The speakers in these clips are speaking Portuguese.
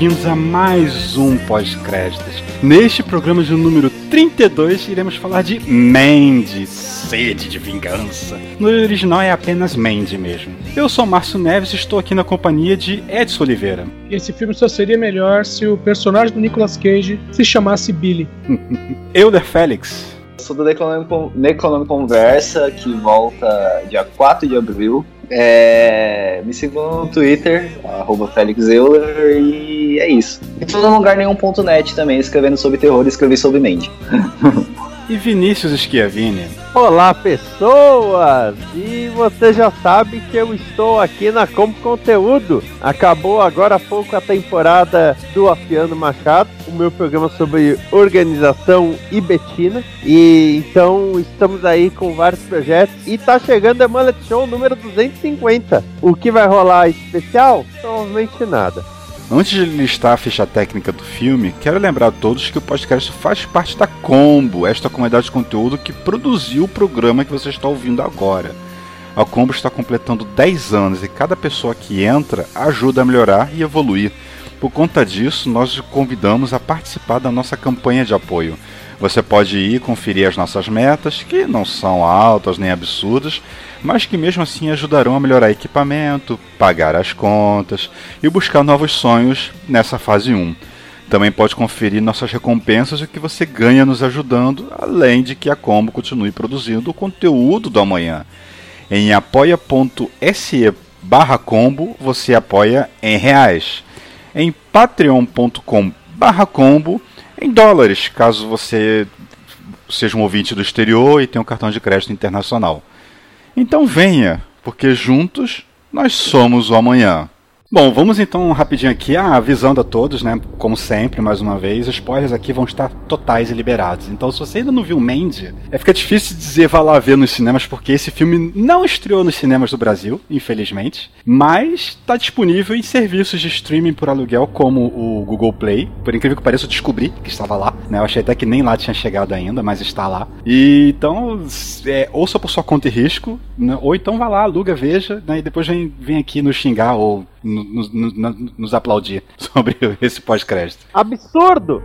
Bem-vindos a mais um pós-créditos. Neste programa de número 32, iremos falar de Mandy, sede de vingança. No original é apenas Mandy mesmo. Eu sou Márcio Neves e estou aqui na companhia de Edson Oliveira. Esse filme só seria melhor se o personagem do Nicolas Cage se chamasse Billy. Euler Félix. Sou do Necronome, Necronome Conversa, que volta dia 4 de abril. É, me sigam no Twitter, arroba Felix Euler, e é isso. E tô no lugar nenhum.net também, escrevendo sobre terror, escrevi sobre Mandy. E Vinícius Schiavini. Olá pessoas! E você já sabe que eu estou aqui na Como Conteúdo. Acabou agora há pouco a temporada do Afiano Machado, o meu programa sobre organização e Betina. E então estamos aí com vários projetos e tá chegando a Mullet Show número 250. O que vai rolar especial? Provavelmente nada. Antes de listar a ficha técnica do filme, quero lembrar a todos que o podcast faz parte da Combo, esta comunidade de conteúdo que produziu o programa que você está ouvindo agora. A Combo está completando 10 anos e cada pessoa que entra ajuda a melhorar e evoluir. Por conta disso, nós o convidamos a participar da nossa campanha de apoio. Você pode ir conferir as nossas metas, que não são altas nem absurdas, mas que mesmo assim ajudarão a melhorar equipamento, pagar as contas e buscar novos sonhos nessa fase 1. Também pode conferir nossas recompensas e o que você ganha nos ajudando, além de que a Combo continue produzindo o conteúdo do amanhã. Em apoia.se barra combo você apoia em reais. Em patreon.com combo em dólares, caso você seja um ouvinte do exterior e tenha um cartão de crédito internacional. Então venha, porque juntos nós somos o amanhã. Bom, vamos então rapidinho aqui, ah, avisando a todos, né? Como sempre, mais uma vez, spoilers aqui vão estar totais e liberados. Então, se você ainda não viu Mandy, é fica difícil dizer vá lá ver nos cinemas, porque esse filme não estreou nos cinemas do Brasil, infelizmente, mas está disponível em serviços de streaming por aluguel, como o Google Play. Por incrível que pareça, eu descobri que estava lá, né? Eu achei até que nem lá tinha chegado ainda, mas está lá. E então, é, ouça por sua conta e risco, né? ou então vá lá, aluga, veja, né? E depois vem, vem aqui nos xingar ou nos, nos, nos aplaudir sobre esse pós-crédito. Absurdo!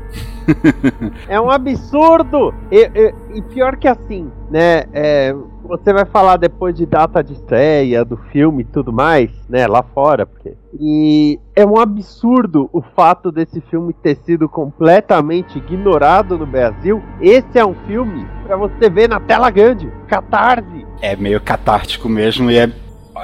é um absurdo! E, e, e, pior que assim, né? É, você vai falar depois de data de estreia do filme e tudo mais, né? Lá fora, porque. E é um absurdo o fato desse filme ter sido completamente ignorado no Brasil. Esse é um filme para você ver na tela grande, catarse. É meio catártico mesmo e é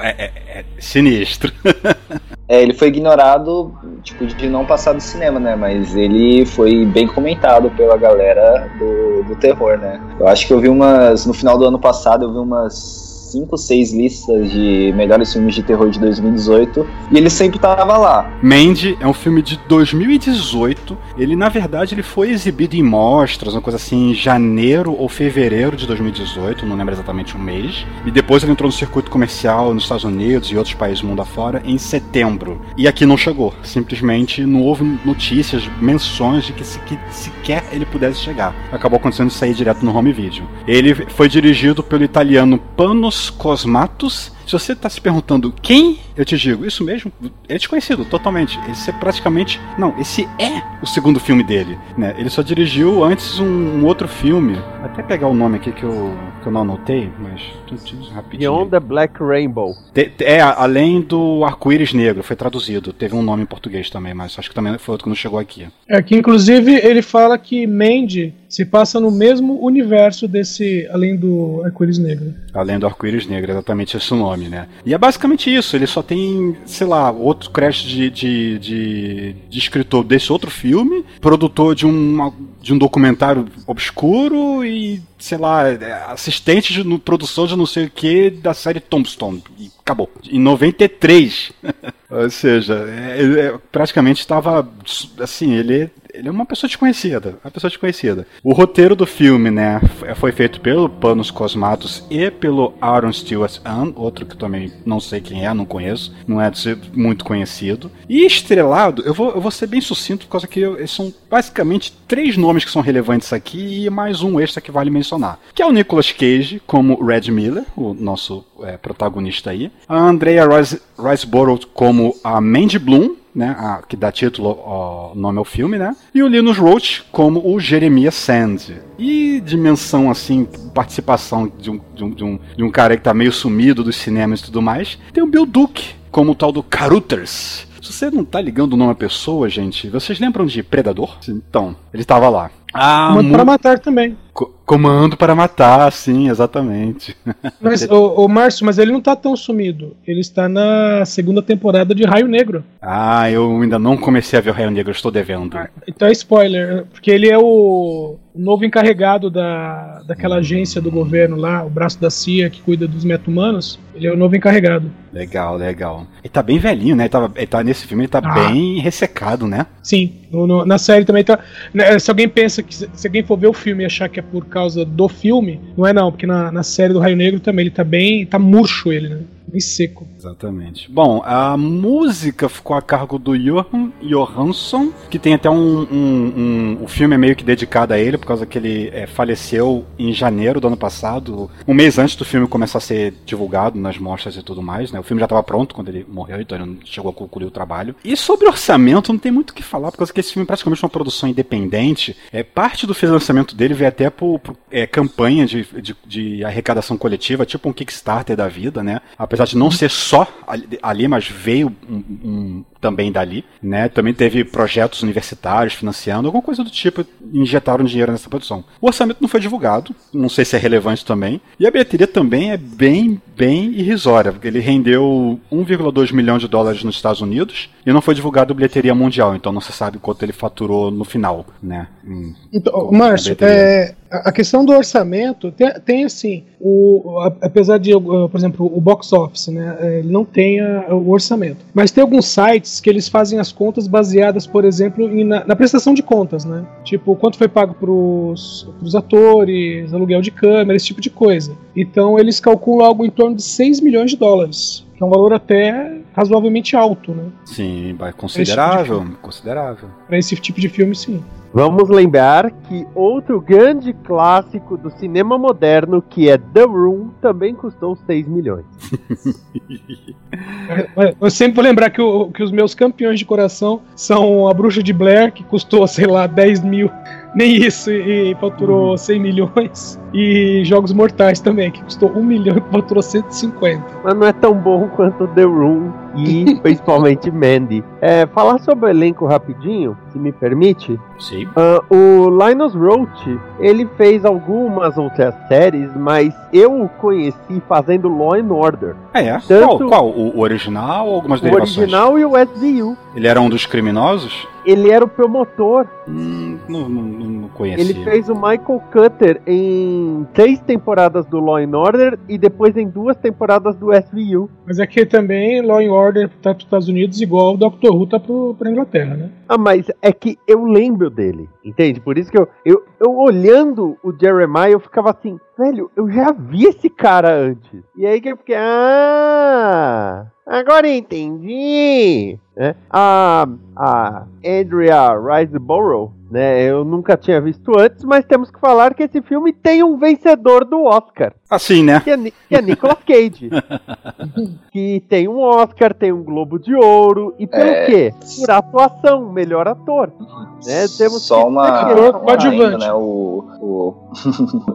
é, é, é, sinistro. é, ele foi ignorado, tipo, de não passar do cinema, né? Mas ele foi bem comentado pela galera do, do terror, né? Eu acho que eu vi umas. No final do ano passado, eu vi umas 5, 6 listas de melhores filmes de terror de 2018 e ele sempre tava lá. Mandy é um filme de 2018. Ele, na verdade, ele foi exibido em mostras, uma coisa assim, em janeiro ou fevereiro de 2018, não lembro exatamente o mês. E depois ele entrou no circuito comercial nos Estados Unidos e outros países do mundo afora em setembro. E aqui não chegou. Simplesmente não houve notícias, menções de que, se, que sequer ele pudesse chegar. Acabou acontecendo sair direto no home video. Ele foi dirigido pelo italiano Panos Cosmatos Se você tá se perguntando quem, eu te digo, isso mesmo, é desconhecido totalmente. Esse é praticamente. Não, esse é o segundo filme dele. Né? Ele só dirigiu antes um, um outro filme. Vou até pegar o nome aqui que eu, que eu não anotei, mas rapidinho. Beyond the Black Rainbow. Te- é, além do arco-íris negro, foi traduzido. Teve um nome em português também, mas acho que também foi outro que não chegou aqui. É que inclusive ele fala que Mandy se passa no mesmo universo desse além do arco-íris negro. Além do arco-íris negro, exatamente esse o nome, né? E é basicamente isso, ele só tem, sei lá, outro crédito de, de, de, de escritor desse outro filme, produtor de, uma, de um documentário obscuro e, sei lá, é, assistente de no- produção de não sei o que da série Tombstone. E acabou. Em 93. Ou seja, é, é- praticamente estava, assim, ele ele é uma pessoa desconhecida, uma pessoa desconhecida. O roteiro do filme, né, foi feito pelo Panos Cosmatos e pelo Aaron Stewart Ann, outro que também não sei quem é, não conheço, não é muito conhecido. E estrelado, eu vou, eu vou ser bem sucinto, por causa que eu- são basicamente três nomes que são relevantes aqui e mais um extra que vale mencionar. Que é o Nicolas Cage, como Red Miller, o nosso é, protagonista aí. A Andrea Rice, Riceborough como a Mandy Bloom, né, a- que dá título ao nome ao filme, né? E o Linus Roach como o Jeremiah Sand. E dimensão assim, participação de um, de um, de um, de um cara que tá meio sumido dos cinemas e tudo mais. Tem o Bill Duke como o tal do Carruthers. Se você não tá ligando o nome à pessoa, gente, vocês lembram de Predador? Então, ele tava lá. Ah, Comando mu- para matar também. Co- Comando para matar, sim, exatamente. Mas, o, Márcio, mas ele não tá tão sumido. Ele está na segunda temporada de Raio Negro. Ah, eu ainda não comecei a ver o Raio Negro, estou devendo. Então é spoiler, porque ele é o o novo encarregado da, daquela agência do governo lá, o braço da CIA que cuida dos meta-humanos. Ele é o novo encarregado. Legal, legal. Ele tá bem velhinho, né? Ele, tava, ele tá nesse filme, ele tá Ah. bem ressecado, né? Sim, no- no- na série também tá. né, Se alguém pensa se alguém for ver o filme e achar que é por causa do filme, não é não, porque na, na série do Raio Negro também ele tá bem. tá murcho ele, né? Bem seco. Exatamente. Bom, a música ficou a cargo do Johan Johansson, que tem até um, um, um- O filme é meio que dedicado a ele, por causa que ele é, faleceu em janeiro do ano passado, um mês antes do filme começar a ser divulgado nas mostras e tudo mais, né? O filme já estava pronto quando ele morreu, então ele não chegou a concluir o trabalho. E sobre orçamento, não tem muito o que falar, por causa que esse filme é praticamente uma produção independente. É, parte do financiamento dele veio até por, por, é, campanha de, de, de arrecadação coletiva, tipo um Kickstarter da vida, né? Apesar de não ser só ali, ali, mas veio um- um- também dali, né? Também teve projetos universitários financiando, alguma coisa do tipo, injetaram dinheiro nessa produção. O orçamento não foi divulgado, não sei se é relevante também, e a bilheteria também é bem, bem irrisória, porque ele rendeu 1,2 milhão de dólares nos Estados Unidos e não foi divulgado a bilheteria mundial, então não se sabe quanto ele faturou no final, né? Hum, Então, Márcio, é, a questão do orçamento tem, tem assim, o, apesar de, por exemplo, o box office, né, é, ele não tem a- o orçamento. Mas tem alguns sites que eles fazem as contas baseadas, por exemplo, em- na, na prestação de contas, né? Tipo, quanto foi pago pros, pros atores, aluguel de câmera, esse tipo de coisa. Então eles calculam algo em torno de 6 milhões de dólares, é um valor até razoavelmente alto, né? sim, vai- considerável, considerável. Para esse tipo de filme, sim. Vamos lembrar que outro grande clássico do cinema moderno, que é The Room, também custou 6 milhões. É, Eu sempre vou lembrar que, o- que os meus campeões de coração são a Bruxa de Blair, que custou, sei lá, 10 mil, nem isso, e, faturou 100 milhões. E Jogos Mortais também, que custou 1 milhão e faturou 150. Mas não é tão bom quanto The Room e principalmente Mandy. É, falar sobre o elenco rapidinho, se me permite. Sim. Ah, o Linus Roach, ele fez algumas outras séries, mas eu o conheci fazendo Law and Order. É, é. Tanto- Qual? qual? O, o original ou algumas O derivações? original e o SVU. Ele era um dos criminosos? Ele era o promotor. Hum, não, não, não conhecia. Ele fez o Michael Cutter em três temporadas do Law and Order e depois em duas temporadas do SVU. Mas aqui também Law and Order tá para os Estados Unidos, igual o Doctor Who tá para Inglaterra, né? Ah, mas é que eu lembro dele, entende? Por isso que eu, eu, eu olhando o Jeremiah, eu ficava assim, velho, eu já vi esse cara antes. E aí que eu fiquei, ah, agora entendi. né? A, a Andrea Riseborough, né? Eu nunca tinha visto antes, mas temos que falar que esse filme tem um vencedor do Oscar. Assim, né? Que é, que é Nicolas Cage. que tem um Oscar, tem um Globo de Ouro. E pelo É. quê? Por atuação, melhor ator. Né? Temos Só que- uma, Ator uma ainda, né? O, o,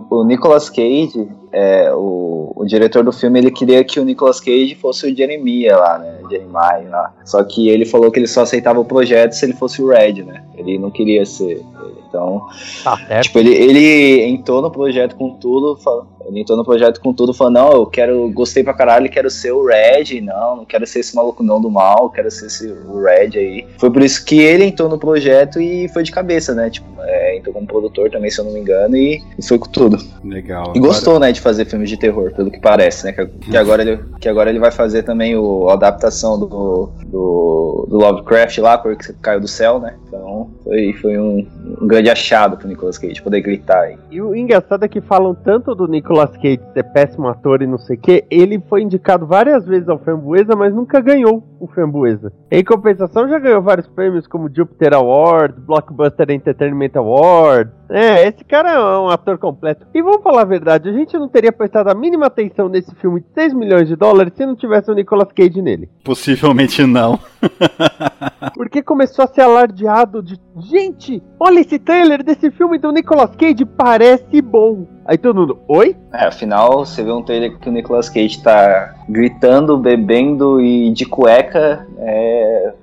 o Nicolas Cage, é, o, o diretor do filme, ele queria que o Nicolas Cage fosse o Jeremiah lá, né? Jeremiah lá. Só que ele falou que ele só aceitava o projeto se ele fosse o Red, né? Ele não queria ser ele. Então, Tá. Tipo, ele, ele entrou no projeto com tudo, fala- ele entrou no projeto com tudo, falando, não, eu quero, gostei pra caralho, quero ser o Red, não, não quero ser esse maluco não do mal, quero ser esse, o Red aí. Foi por isso que ele entrou no projeto e foi de cabeça, né, tipo, é, entrou como produtor também, se eu não me engano, e, e foi com tudo. Legal. E gostou, né, de fazer filmes de terror, pelo que parece, né, que, que agora, ele, que agora ele vai fazer também o, a adaptação do, do, do Lovecraft lá, porque caiu do céu, né, então foi, foi um, um grande achado pro Nicolas Cage, poder gritar aí. E o engraçado é que falam tanto do Nicolas Cage ser péssimo ator e não sei o que, ele foi indicado várias vezes ao Framboesa, mas nunca ganhou o Framboesa. Em compensação, já ganhou vários prêmios como Jupiter Award, Blockbuster Entertainment Award. É, esse cara é um ator completo. E vamos falar a verdade, a gente não teria prestado a mínima atenção nesse filme de 6 milhões de dólares se não tivesse o Nicolas Cage nele. Possivelmente não. Porque começou a ser alardeado de gente, olha esse trailer desse filme do Nicolas Cage, parece bom. Aí todo mundo, oi? É, afinal, você vê um trailer que o Nicolas Cage tá gritando, bebendo e de cueca, é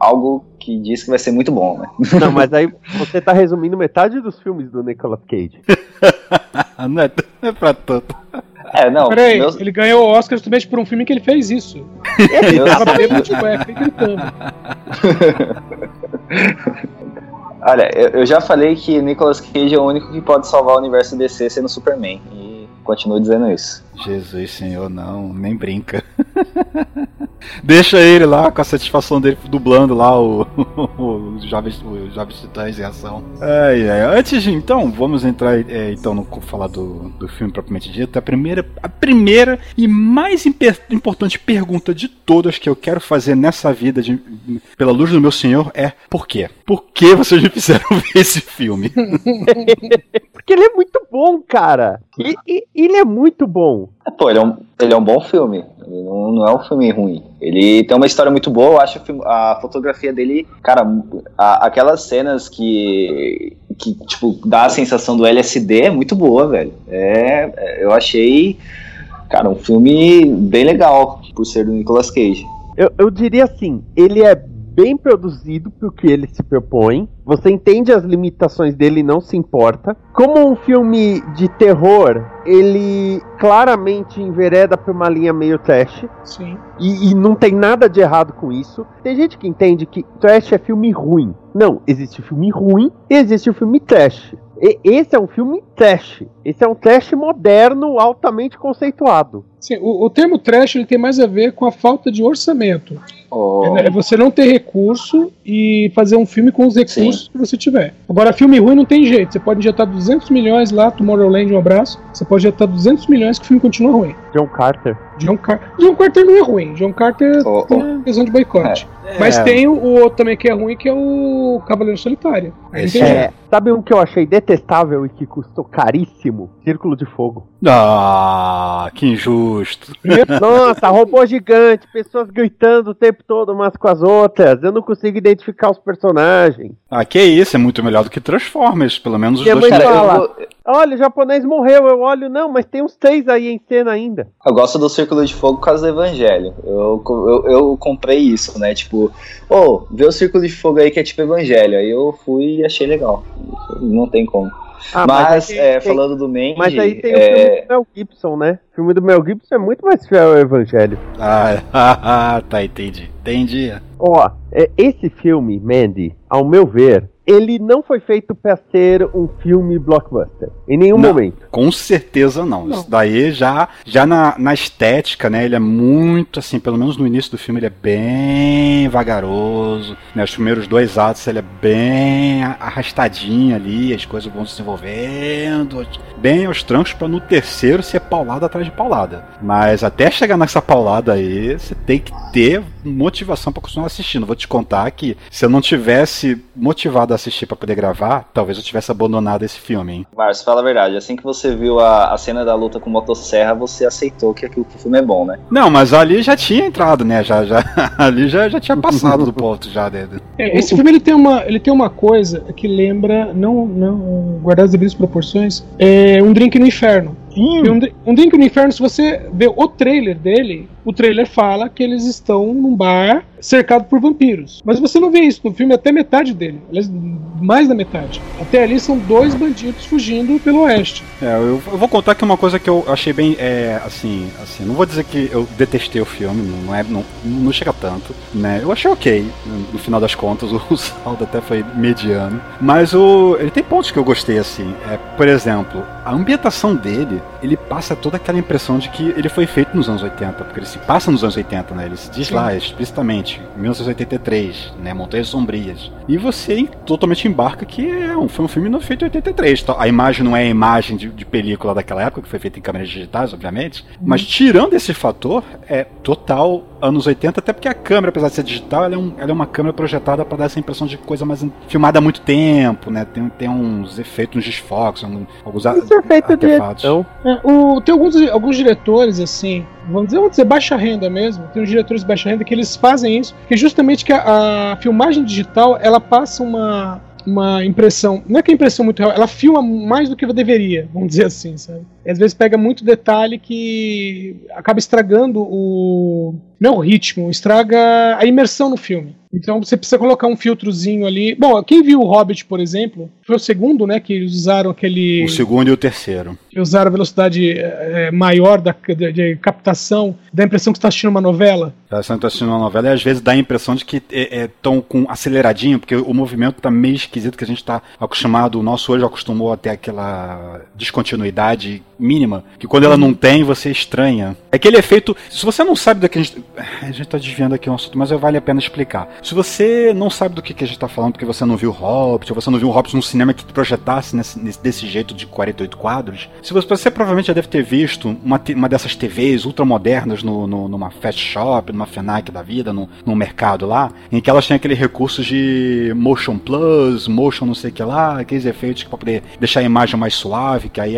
algo que diz que vai ser muito bom, né? Não, mas aí você tá resumindo metade dos filmes do Nicolas Cage. não, é, não é pra tanto. É, não, Peraí, meus, ele ganhou o Oscar justamente por um filme que ele fez isso. meus, Tava bêbado de cueca e gritando. Olha, eu, eu já falei que Nicolas Cage é o único que pode salvar o universo DC sendo Superman, e continuo dizendo isso. Jesus, senhor, não, nem brinca. Deixa ele lá com a satisfação dele dublando lá o, o Jovens, o Jovens Titãs em ação. Antes de então, vamos entrar é, então no falar do, do filme propriamente dito. A primeira, a primeira e mais importante pergunta de todas que eu quero fazer nessa vida, de- pela luz do meu senhor, é por quê? Por que vocês me fizeram ver esse filme? Porque ele é muito bom, cara. E, e- ele é muito bom. É, Pô, ele é um, ele é um bom filme. Ele não, não é um filme ruim. Ele tem uma história muito boa. Eu acho a fotografia dele, cara, a- aquelas cenas que, que, tipo, dá a sensação do LSD é muito boa, velho. É, é, eu achei, cara, um filme bem legal por ser do Nicolas Cage. Eu, eu diria assim, ele é bem produzido pro que ele se propõe. Você entende as limitações dele e não se importa. Como um filme de terror, ele claramente envereda pra uma linha meio trash. Sim. E, e não tem nada de errado com isso. Tem gente que entende que trash é filme ruim. Não, existe filme ruim e existe o filme trash. E- esse é um filme trash. Esse é um trash moderno, altamente conceituado. Sim, o, o termo trash ele tem mais a ver com a falta de orçamento. Oh, É você não ter recurso e fazer um filme com os recursos Sim. que você tiver. Agora, filme ruim não tem jeito. Você pode injetar 200 milhões lá, Tomorrowland, um abraço. Você pode injetar 200 milhões que o filme continua ruim. John Carter. John, Car John Carter não é ruim. John Carter Oh, tem uma visão de boicote. Mas É. tem o, o outro também que é ruim, que é o Cavaleiro Solitário. É. É, sabe um que eu achei detestável e que custou caríssimo? Círculo de Fogo. Ah, que injusto. Nossa, robô gigante, pessoas gritando o tempo todo umas com as outras. Eu não consigo identificar os personagens. Ah, que isso, é muito melhor do que Transformers, pelo menos os Minha dois. cara, fala. vou- Olha, o japonês morreu. Eu olho, não, mas tem uns três aí em cena ainda. eu gosto do Círculo de Fogo por causa do Evangelho. Eu, eu, eu comprei isso, né? Tipo, ô, vê o Círculo de Fogo aí que é tipo Evangelho. Aí eu fui e achei legal. Não tem como. Ah, mas, aí é, tem- falando do Mandy, Mas aí tem o é, filme do Mel Gibson, né? O filme do Mel Gibson é muito mais fiel ao Evangelho. Ah, tá, entendi. Entendi. Ó, é, esse filme, Mandy, ao meu ver, ele não foi feito pra ser um filme blockbuster. Em nenhum Não. momento. Com certeza não. Isso daí já, já na, na estética, né? Ele é muito assim, pelo menos no início do filme, ele é bem vagaroso. Né, os primeiros dois atos ele é bem arrastadinho ali, as coisas vão se desenvolvendo. Bem aos trancos para no terceiro ser paulada atrás de paulada. Mas até chegar nessa paulada aí, você tem que ter motivação para continuar assistindo. Vou te contar que se eu não tivesse motivado a assistir pra poder gravar, talvez eu tivesse abandonado esse filme, hein? Márcio, fala a verdade. Assim que você viu a, a cena da luta com motosserra, você aceitou que aquilo que o filme é bom, né? Não, mas ali já tinha entrado, né? Já, já, ali já, já tinha passado do ponto já dele. É, esse filme ele tem uma, ele tem uma coisa que lembra, não, não guardar as devidas proporções, é um drink no inferno. E Um, um Drink no Inferno, se você vê o trailer dele, o trailer fala que eles estão num bar cercado por vampiros. Mas você não vê isso no filme até metade dele. Aliás, mais da metade. Até ali são dois bandidos fugindo pelo oeste. É, eu, eu vou contar que uma coisa que eu achei bem, é, assim, assim, não vou dizer que eu detestei o filme, não é, não, não chega tanto, né? Eu achei ok, no, final das contas, o saldo até foi mediano, mas o, ele tem pontos que eu gostei, assim, é, por exemplo, a ambientação dele, ele passa toda aquela impressão de que ele foi feito nos anos 80, porque ele se passa nos anos 80, né? Ele se diz lá explicitamente, 1983, né? Montanhas Sombrias. E você totalmente embarca que é um, foi um filme feito em 83. Tá? A imagem não é a imagem de, de película daquela época, que foi feita em câmeras digitais, obviamente. Mas tirando esse fator, é total anos 80, até porque a câmera, apesar de ser digital, ela é, um- ela é uma câmera projetada para dar essa impressão de coisa mais filmada há muito tempo, né? Tem, tem uns efeitos, uns desfoques, alguns a- é feito de artefatos. edição. É, o- tem alguns, alguns diretores, assim, vamos dizer, vamos dizer, baixa renda mesmo. Tem uns diretores de baixa renda que eles fazem isso, que é justamente que a, a filmagem digital ela passa uma, uma impressão. Não é que a impressão muito real, ela filma mais do que deveria, vamos dizer assim, sabe? E às vezes pega muito detalhe que acaba estragando o. Não é o ritmo, estraga a imersão no filme. Então você precisa colocar um filtrozinho ali. Bom, quem viu o Hobbit, por exemplo, foi o segundo, né? Que eles usaram aquele O segundo e o terceiro. que usaram a velocidade eh, maior da, de, de captação, dá a impressão que você está assistindo uma novela. Você está assistindo uma novela e às vezes dá a impressão de que estão com aceleradinho, porque o movimento tá meio esquisito, que a gente está acostumado, o nosso olho acostumou a ter aquela descontinuidade mínima, que quando ela não tem, você estranha. É aquele efeito, se você não sabe do que a gente... A gente tá desviando aqui um assunto, mas vale a pena explicar. Se você não sabe do que, que a gente tá falando, porque você não viu Hobbit, ou você não viu Hobbit num cinema que projetasse nesse, nesse- desse jeito de 48 quadros, se você, você provavelmente já deve ter visto uma, uma dessas TVs ultramodernas no, no, numa fast shop, numa FENAC da vida, no, num mercado lá, em que elas têm aquele recurso de motion plus, motion não sei o que lá, aqueles efeitos pra poder deixar a imagem mais suave, que aí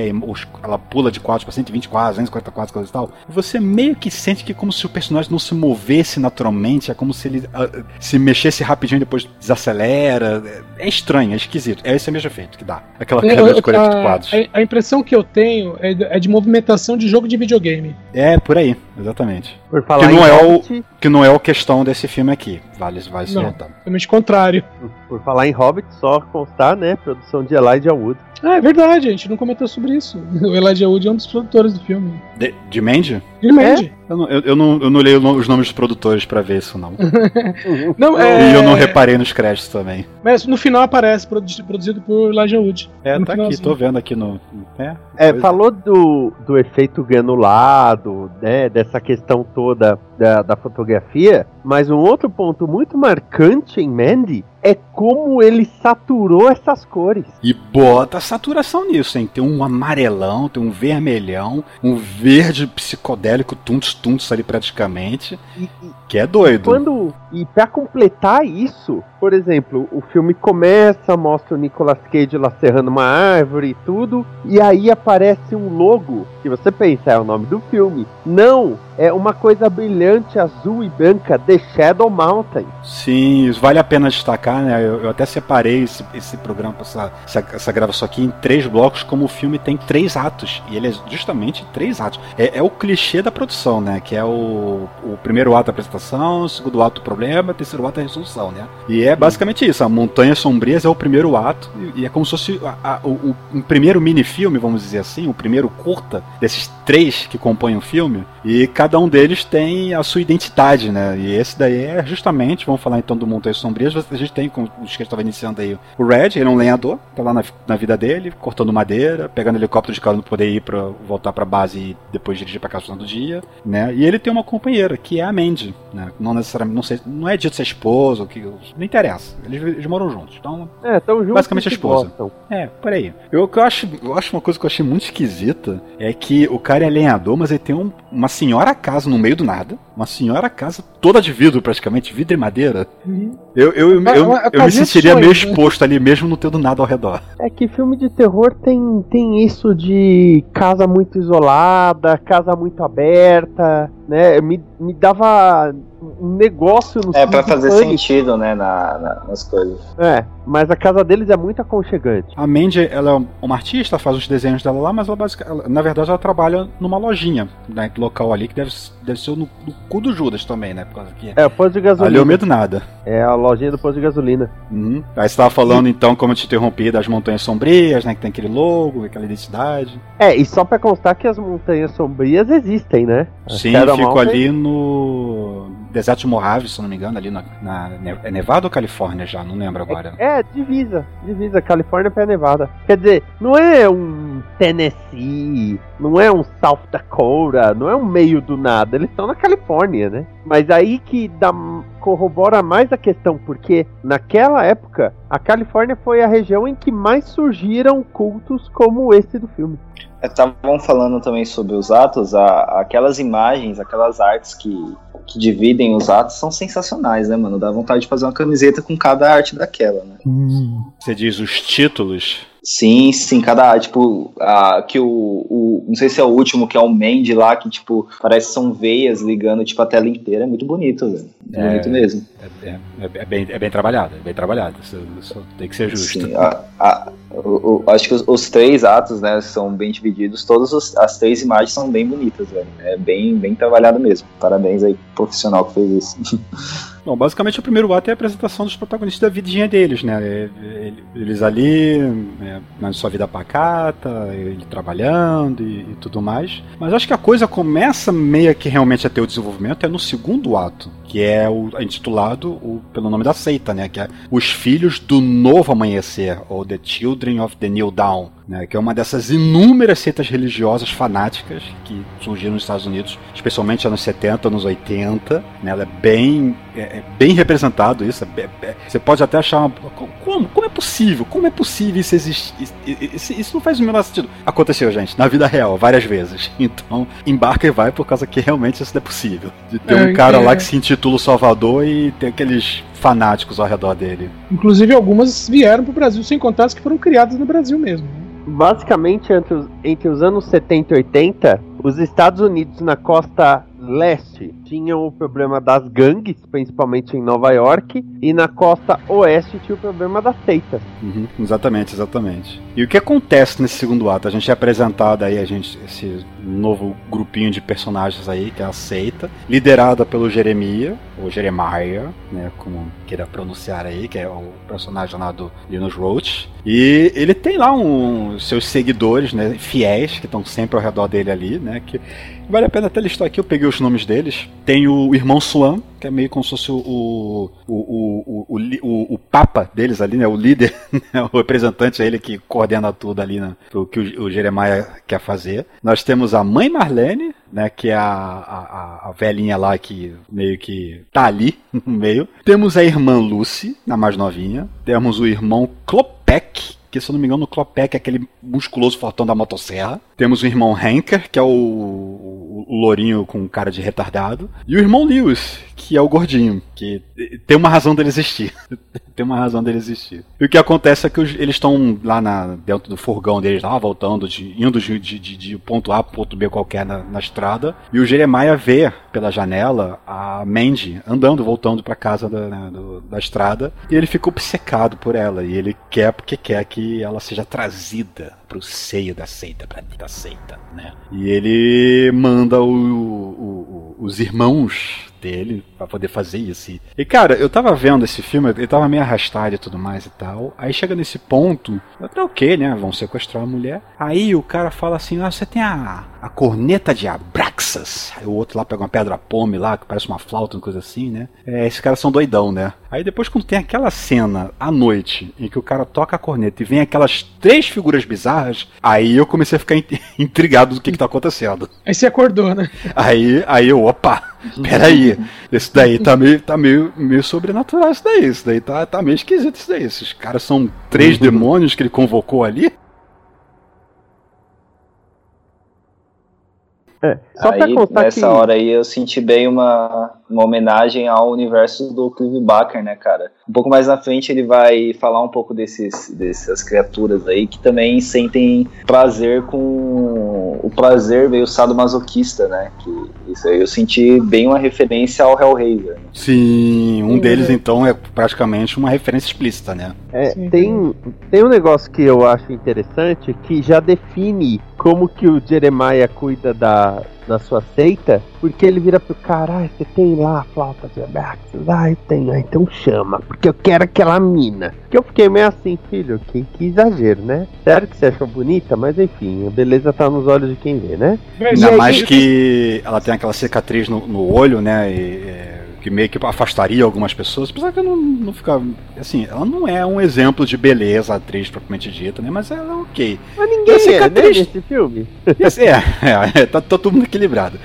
ela pula de quadros pra 120 quadros, 240 quadros, coisa e tal. Você meio que sente que é como se o personagem não se movesse naturalmente, é como se ele ah, se mexesse rapidinho e depois desacelera. É é estranho, é esquisito. É esse mesmo efeito que dá. Aquela câmera de 48 a, quadros. a- a impressão que eu tenho é de, é de movimentação de jogo de videogame. É, por aí, exatamente. Por falar Que não é o- Que não é a questão desse filme aqui. Vale, vale se Não. notar. Totalmente contrário. Por falar em Hobbit, só constar, né? Produção de Elijah Wood. Ah, é verdade, a gente não comentou sobre isso. O Elijah Wood é um dos produtores do filme. De, de Mandy? De Mandy. Eu não, eu, eu não, eu não leio os nomes dos produtores pra ver isso, não. Não, é, E eu não reparei nos créditos também. Mas no final aparece produ- produzido por Elijah Wood. É, No tá aqui, tô vendo aqui no. É, É, falou do, do efeito granulado, né? Dessa questão toda da, da fotografia, mas um outro ponto muito marcante em Mandy é como ele saturou essas cores. E bota saturação nisso, hein? Tem um amarelão, tem um vermelhão, um verde psicodélico, tuntos tuntos ali praticamente, E, e que é doido. quando e para completar isso, por exemplo, o filme começa, mostra o Nicolas Cage lá serrando uma árvore e tudo, e aí aparece um logo que você pensa é o nome do filme. Não, é uma coisa brilhante azul e branca, The Shadow Mountain. Sim, isso vale a pena destacar, né? Eu, eu até separei esse, esse programa, essa, essa, essa gravação aqui em três blocos, como o filme tem três atos. E ele é justamente três atos. É, é o clichê da produção, né? Que é o, o primeiro ato a apresentação, o segundo ato o problema, o terceiro ato a resolução, né? E é basicamente isso. A Montanhas Sombrias é o primeiro ato, e, e é como se fosse a- a- o, o- primeiro mini-filme, vamos dizer assim, o primeiro curta desses três que compõem o filme. E cada um deles tem a sua identidade, né? E esse daí é justamente, vamos falar então do Montanhas Sombrias, a gente tem, como os que estava iniciando aí, o Red, ele é um lenhador, tá lá na, na vida dele, cortando madeira, pegando helicóptero de carro para poder ir para voltar para base e depois dirigir para casa no final do dia, né? E ele tem uma companheira, que é a Mandy, né? Não necessariamente, não sei, não é dito ser esposa, que não interessa. Eles, eles moram juntos. Então, É, tão juntos Basicamente a esposa. gostam. é, peraí. Eu, o que eu acho, eu acho uma coisa que eu achei muito esquisita é que o cara cara é lenhador, mas ele tem um- uma senhora casa no meio do nada. Uma senhora casa toda de vidro, praticamente, vidro e madeira. Eu, eu, eu, eu, é eu me sentiria meio exposto ali, mesmo não tendo nada ao redor. É que filme de terror tem, tem isso de casa muito isolada, casa muito aberta, né? Me, me dava um negócio no É de fazer sentido, né, na, na- nas coisas. É, mas a casa deles é muito aconchegante. A Mandy, ela é uma artista, faz os desenhos dela lá, mas ela, basic- ela- na verdade ela trabalha numa lojinha, né, local ali, que deve, deve ser no, no cu do Judas também, né? Por causa que É, o posto de ali é gasolina. o medo nada. É a lojinha do posto de gasolina. Uhum. Aí você tava falando então, como eu te interrompi, das montanhas sombrias, né? Que tem aquele logo, aquela identidade. É, e só pra constar que as montanhas sombrias existem, né? A Sim, fico ali no deserto de Mojave, se não me engano, ali na, na- é Nevada ou Califórnia já, não lembro agora. É, divisa, divisa, Califórnia pra Nevada. Quer dizer, não é um Tennessee, não é um South Dakota, não é um meio do nada, eles estão na Califórnia, né? Mas aí que dá, corrobora mais a questão, porque naquela época a Califórnia foi a região em que mais surgiram cultos como esse do filme. Estavam falando também sobre os atos, a- aquelas imagens, aquelas artes que, que dividem os atos são sensacionais, né, mano? Dá vontade de fazer uma camiseta com cada arte daquela, né? Você diz os títulos. Sim, sim, cada arte, tipo, a, que o, o. Não sei se é o último, que é o Mandy lá, que, tipo, parece que são veias ligando, tipo, a tela inteira. É muito bonito, velho. Muito É. bonito mesmo. É, é- é bem, é bem trabalhado, é bem trabalhado. Isso, isso tem que ser justo. Sim, a- a- o- o- acho que os, os três atos, né, são bem divididos. Todas as três imagens são bem bonitas, velho. É bem, bem trabalhado mesmo. Parabéns aí, pro profissional que fez isso. Bom, basicamente o primeiro ato é a apresentação dos protagonistas da vidinha deles, né? É- é- Eles ali, é, na sua vida pacata, ele trabalhando e, e tudo mais. Mas acho que a coisa começa meio que realmente a ter o desenvolvimento é no segundo ato, que é o intitulado o- pelo nome da seita, né? Que é Os Filhos do Novo Amanhecer, ou The Children of the New Dawn. Né, que é uma dessas inúmeras seitas religiosas fanáticas que surgiram nos Estados Unidos, especialmente anos 70, anos 80. Né, ela é bem, é, é bem representado isso. é be- você pode até achar uma, é possível? Como é possível isso existir? Isso, isso- não faz o menor sentido. Aconteceu, gente, na vida real, várias vezes. Então, embarca e vai por causa que realmente isso não é possível. De ter É, um cara é. lá que se intitula o Salvador e ter aqueles fanáticos ao redor dele. Inclusive, algumas vieram pro Brasil, sem contar as que foram criadas no Brasil mesmo. Basicamente, entre os, entre os anos 70 e 80, os Estados Unidos na costa leste tinham o problema das gangues, principalmente em Nova York, e na costa oeste tinha o problema das seitas. Uhum, exatamente, exatamente. E o que acontece nesse segundo ato? A gente é apresentado aí, a gente, esse novo grupinho de personagens aí, que é a seita, liderada pelo Jeremiah, ou Jeremiah, né, como queira pronunciar aí, que é o personagem lá do Linus Roach. E ele tem lá um, seus seguidores, né, fiéis, que estão sempre ao redor dele ali, né, que vale a pena até listar aqui, eu peguei os nomes deles. Tem o irmão Swan, que é meio como se fosse o, o, o, o, o, o- papa deles ali, né, o líder, né, o representante, é ele que coordena tudo ali, né, o que o, o Jeremiah quer fazer. Nós temos a mãe Marlene, né, que é a, a, a- a velhinha lá que meio que tá ali no meio. Temos a irmã Lucy, a mais novinha. Temos o irmão Klopek, que se eu não me engano o Klopek é aquele musculoso fortão da motosserra. Temos o irmão Henker, que é o, o, lourinho com cara de retardado. E o irmão Lewis, que é o gordinho, que tem uma razão dele existir. tem uma razão dele existir. E o que acontece é que eles estão lá na, dentro do furgão deles, lá voltando, de, indo de, de, de- de ponto A para ponto B qualquer na, na estrada. E o Jeremiah vê pela janela a Mandy andando, voltando para casa da, né, do- da estrada. E ele fica obcecado por ela. E ele quer porque quer que ela seja trazida pro seio da seita, pra da seita, né? E ele manda o- o- o- os irmãos dele pra poder fazer isso. E- cara, eu tava vendo esse filme, ele tava meio arrastado e tudo mais e tal. Aí chega nesse ponto, falei, ok, né? Vão sequestrar a mulher. Aí o cara fala assim: ah, você tem a, a corneta de Abraxas. Aí o outro lá pega uma pedra pome lá, que parece uma flauta, uma coisa assim, né? É, esses caras são doidão, né? Aí depois, quando tem aquela cena à noite em que o cara toca a corneta e vem aquelas três figuras bizarras, aí eu comecei a ficar in- intrigado do que, que tá acontecendo. Aí você acordou, né? Aí, aí eu, opa, peraí, esse daí tá meio, tá meio, meio sobrenatural isso daí, isso daí tá, tá meio esquisito isso daí. Esses caras são três demônios que ele convocou ali? É, só pra aí, constar nessa que... hora aí eu senti bem uma, uma homenagem ao universo do Clive Barker, né, cara? Um pouco mais na frente ele vai falar um pouco desses, dessas criaturas aí que também sentem prazer com o prazer meio sadomasoquista, né? Que isso aí eu senti bem uma referência ao Hellraiser. né? Sim, um Sim, deles então é praticamente uma referência explícita, né? É, tem, tem um negócio que eu acho interessante que já define como que o Jeremiah cuida da, da sua seita, porque ele vira pro caralho, você tem lá a flauta de Abax? Ah, eu tenho, ah, então chama, porque eu quero aquela mina. Que eu fiquei meio assim, filho, que, que exagero, né? Sério que você achou bonita, mas enfim, a beleza tá nos olhos de quem vê, né? Ainda mais que ela tem aquela cicatriz no, no olho, né? e, é, que meio que afastaria algumas pessoas. Apesar que eu não, não fica. Assim, ela não é um exemplo de beleza, atriz propriamente dita, né? Mas ela é ok. Mas ninguém Essa é, né, cicatriz- nesse filme. E assim, é, é, é, tá, tá todo mundo equilibrado.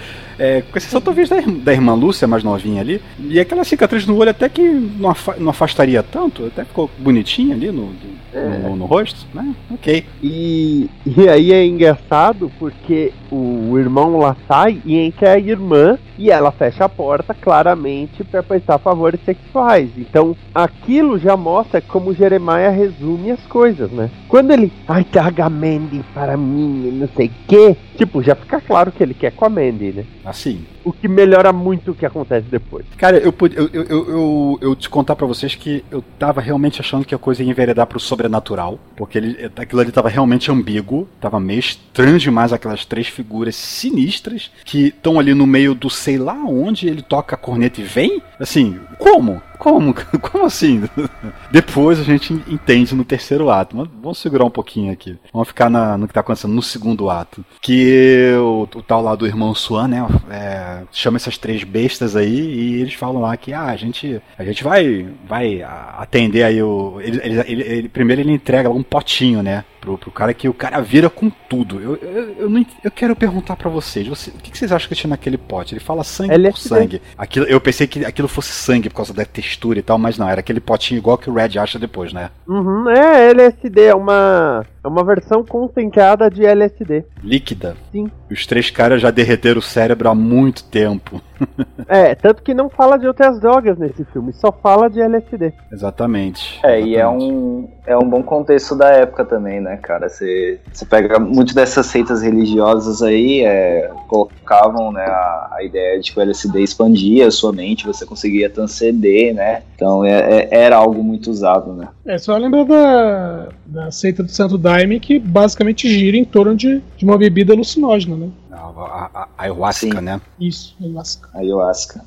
É, com exceção talvez da, da irmã Lúcia, mais novinha ali. E aquela cicatriz no olho até que não, afa- não afastaria tanto, até ficou bonitinha ali no, no, no- no rosto, né? Ok. E, e aí é engraçado porque o irmão lá sai e entra a irmã e ela fecha a porta claramente para prestar favores sexuais. Então aquilo já mostra como Jeremiah resume as coisas, né? Quando ele, ai, traga Mandy para mim, não sei o quê, tipo, já fica claro que ele quer com a Mandy, né? Assim. O que melhora muito o que acontece depois. Cara, eu, pude- eu, eu, eu, eu, te contar pra vocês que eu tava realmente achando que a coisa ia enveredar pro sobrenatural, porque ele, aquilo ali tava realmente ambíguo, tava meio estranho demais aquelas três figuras sinistras que estão ali no meio do sei lá onde ele toca a corneta e vem. Assim, como? Como? Como assim? Depois a gente entende no terceiro ato. Mas vamos segurar um pouquinho aqui. Vamos ficar na- no que tá acontecendo no segundo ato. Que o, o tal lá do irmão Swan, né? é, chama essas três bestas aí e eles falam lá que ah, a gente, a gente vai, vai atender aí o. Ele- ele- ele- primeiro ele entrega um potinho, né? Pro, pro cara que o cara vira com tudo. Eu, eu, eu, não eu quero perguntar pra vocês, você- o que, vocês acham que tinha naquele pote? Ele fala sangue por LSD. sangue. Aquilo, eu pensei que aquilo fosse sangue por causa da textura e tal, mas não, era aquele potinho igual que o Red acha depois, né? Uhum, é LSD, é uma, é uma versão concentrada de LSD. Líquida. Sim. Os três caras já derreteram o cérebro há muito tempo. É, tanto que não fala de outras drogas nesse filme, só fala de LSD. Exatamente. É, e é exatamente. um, é um bom contexto da época também, né, cara? Você você pega muito dessas seitas religiosas aí, é, colocavam né, a, a ideia de que o LSD expandia a sua mente, você conseguia transcender, né? Então é- é- era algo muito usado, né? É só lembrar da, da seita do Santo Daime que basicamente gira em torno de, de uma bebida alucinógena, né? A, a, a- a ayahuasca, Sim. né? Isso, ayahuasca. Ayahuasca.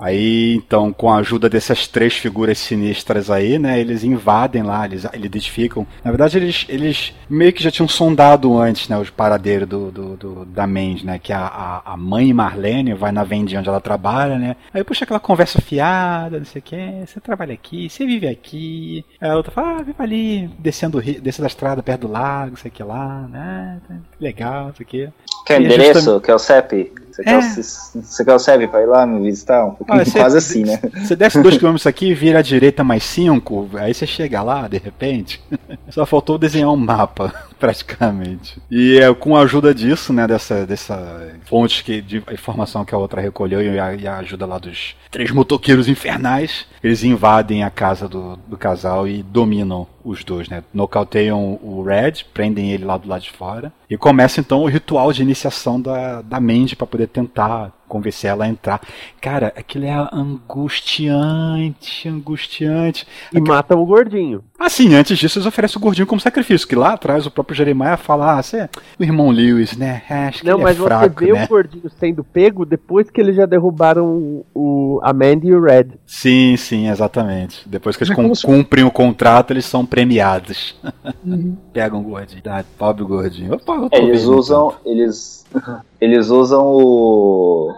Aí, então, com a ajuda dessas três figuras sinistras aí, né, eles invadem lá, eles, eles identificam. Na verdade, eles, eles meio que já tinham sondado antes, né, os paradeiros do, do, do- da Mandy, né, que a, a, mãe Marlene vai na vendinha onde ela trabalha, né. Aí puxa aquela conversa fiada, não sei o que, você trabalha aqui, você vive aqui. Aí a outra fala, ah, vive ali, descendo, o descendo a estrada perto do lago, sei que lá, né, legal, não sei o que. Quer é endereço? justamente- Quer o CEP? Você, quer É. você CEP pra ir lá me visitar? Um pouquinho, você- quase assim, né? Você desce dois quilômetros aqui, vira à direita mais cinco, aí você chega lá, de repente. Só faltou desenhar um mapa, praticamente. E é com a ajuda disso, né, dessa, dessa fonte que, de informação que a outra recolheu e a, e a ajuda lá dos três motoqueiros infernais, eles invadem a casa do, do casal e dominam os dois, né? Nocauteiam o Red, prendem ele lá do lado de fora. E começa então o ritual de iniciação da, da Mandy para poder tentar convencer ela a entrar. Cara, aquilo é angustiante, angustiante. E matam o gordinho. Assim, antes disso, eles oferecem o gordinho como sacrifício, que lá atrás o próprio Jeremiah fala, ah, você é o irmão Lewis, né? É, acho que Não, ele mas é fraco, você vê né? o gordinho sendo pego depois que eles já derrubaram o, a Mandy e o Red. Sim, sim, exatamente. Depois que eles É cumprem o contrato, eles são premiados. Uhum. Pegam o gordinho. Ah, pobre gordinho. Opa, eu tô É, eles usam. Eles, eles usam o.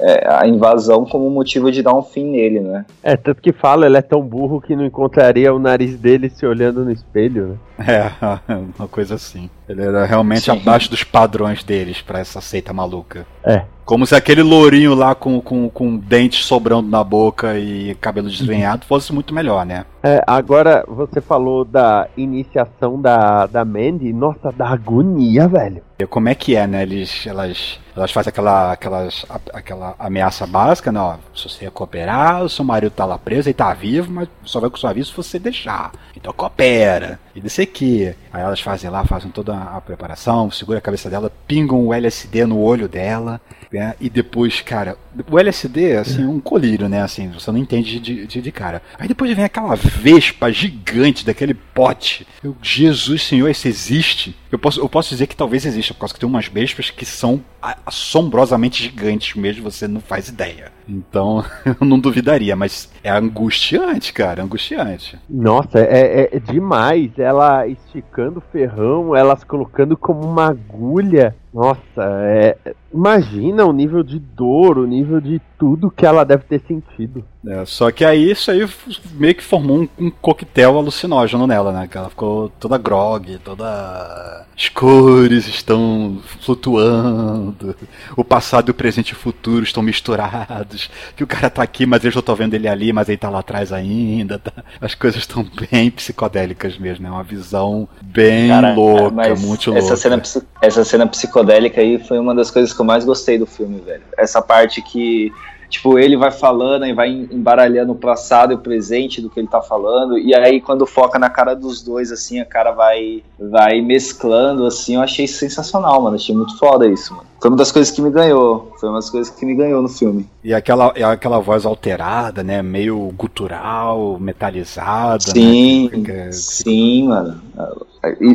é, a invasão como motivo de dar um fim nele, né? É, tanto que fala, ele é tão burro que não encontraria o nariz dele se olhando no espelho, né? É, uma coisa assim. Ele era realmente Sim. abaixo dos padrões deles pra essa seita maluca. É. Como se aquele lourinho lá com, com, com dentes sobrando na boca e cabelo desgrenhado fosse muito melhor, né? É, agora você falou da iniciação da, da Mandy. Nossa, da agonia, velho. E como é que é, né? Eles, elas, elas fazem aquela, aquelas, aquela ameaça básica, né? Ó, se você cooperar, o seu marido tá lá preso, ele tá vivo, mas só vai com sua vida se você deixar. Então coopera. E desse aqui. Aí elas fazem lá, fazem toda a preparação, segura a cabeça dela, pingam o LSD no olho dela, né? E depois, cara, o LSD, assim, um colírio, né? Assim, você não entende de, de, de cara. Aí depois vem aquela vespa gigante daquele pote. Eu, Jesus Senhor, isso existe? Eu posso, eu posso dizer que talvez exista, por causa que tem umas vespas que são assombrosamente gigantes mesmo, você não faz ideia. Então, eu não duvidaria, mas é angustiante, cara, angustiante. Nossa, é, é demais. Ela esticando o ferrão, elas colocando como uma agulha. Nossa, é, imagina o nível de dor, o nível de tudo que ela deve ter sentido. É, só que aí isso aí meio que formou um, um coquetel alucinógeno nela, né? Que ela ficou toda grog, toda. As cores estão flutuando, o passado, o presente e o futuro estão misturados. Que o cara tá aqui, mas eu já tô vendo ele ali, mas ele tá lá atrás ainda. tá? As coisas estão bem psicodélicas mesmo, é uma visão bem Cara, louca, muito essa louca. Cena, essa cena psicodélica aí foi uma das coisas que eu mais gostei do filme, velho. Essa parte que, tipo, ele vai falando e vai embaralhando o passado e o presente do que ele tá falando, e aí quando foca na cara dos dois, assim, a cara vai, vai mesclando, assim, eu achei sensacional, mano. Achei muito foda isso, mano. Foi uma das coisas que me ganhou. Foi uma das coisas que me ganhou no filme. E aquela, aquela voz alterada, né? Meio gutural, metalizada. Sim, né? que fica- sim, mano.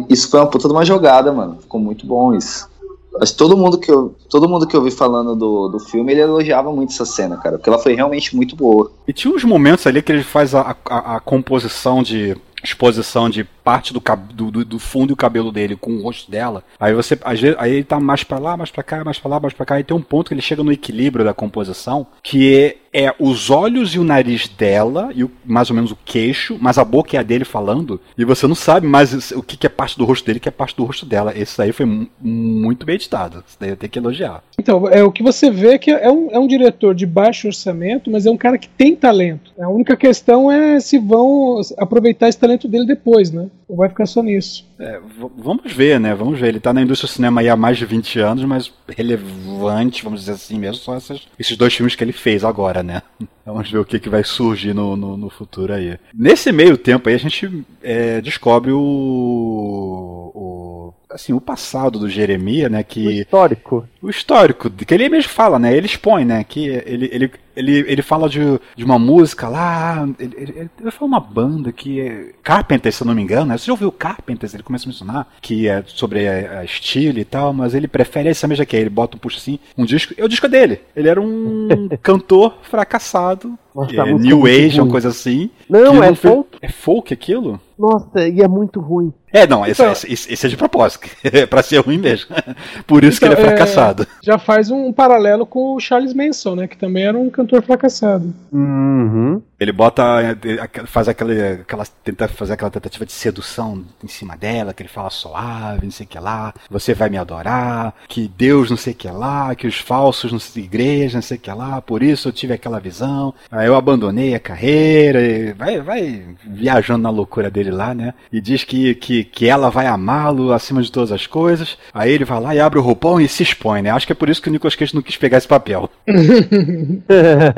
Isso foi uma puta de uma jogada, mano. Ficou muito bom isso. Mas todo mundo que eu, todo mundo que eu vi falando do, do filme, ele elogiava muito essa cena, cara, porque ela foi realmente muito boa. E tinha uns momentos ali que ele faz a, a, a composição de. exposição de parte do, do, do- do fundo e o cabelo dele com o rosto dela. Aí você. às vezes- Aí ele tá mais pra lá, mais pra cá, mais pra lá, mais pra cá. E tem um ponto que ele chega no equilíbrio da composição, que é, é os olhos e o nariz dela, e o- mais ou menos o queixo, mas a boca é a dele falando. E você não sabe mais o que, que é parte do rosto dele o que é parte do rosto dela. Esse aí foi mu- muito bem editado. Isso daí eu tenho que elogiar. Então, é, o que você vê é que é um, é um diretor de baixo orçamento, mas é um cara que tem talento. A única questão é se vão aproveitar esse talento dele depois, né? Ou vai ficar só nisso. É, vamos ver, né? Vamos ver. Ele tá na indústria do cinema aí há mais de 20 anos, mas relevante, vamos dizer assim mesmo, só essas- esses dois filmes que ele fez agora, né? Vamos ver o que, que vai surgir no, no, no futuro aí. Nesse meio tempo aí, a gente é, descobre o, o. Assim, o passado do Jeremias, né? O Que histórico. o histórico, que ele mesmo fala, né? Ele expõe, né? Que ele, ele, ele, ele fala de, de uma música lá. Ele, ele, ele fala uma banda que é. Carpenters, se eu não me engano, né? Você já ouviu Carpenters? Ele começa a mencionar que é sobre a, a estilo e tal, mas ele prefere essa mesma que é. Ele bota um puxa assim, um disco. É o disco dele. Ele era um cantor fracassado. Nossa, é, New é muito Age, uma coisa assim. Não, que é fez- folk. É folk aquilo? Nossa, e é muito ruim. É, não, esse, Então- esse, esse- esse é de propósito. É pra ser ruim mesmo. Por isso que Então, ele é é- fracassado. Já faz um paralelo com o Charles Manson, né? Que também era um cantor fracassado. Uhum. Ele bota, eh, aqu- faz aquele, aquela, tenta fazer aquela tentativa de sedução em cima dela, que ele fala suave, não sei o que lá, você vai me adorar, que Deus não sei o que lá, que os falsos não sei igreja, não sei o que lá, por isso eu tive aquela visão, aí eu abandonei a carreira, e vai, vai viajando na loucura dele lá, né? E diz que, que, que ela vai amá-lo acima de todas as coisas, aí ele vai lá e abre o roupão e se expõe, né? Acho que é por isso que o Nicolas Cage não quis pegar esse papel.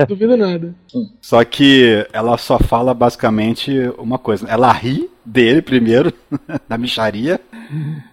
Duvido nada. Só que ela só fala basicamente uma coisa. Ela ri dele primeiro, da micharia,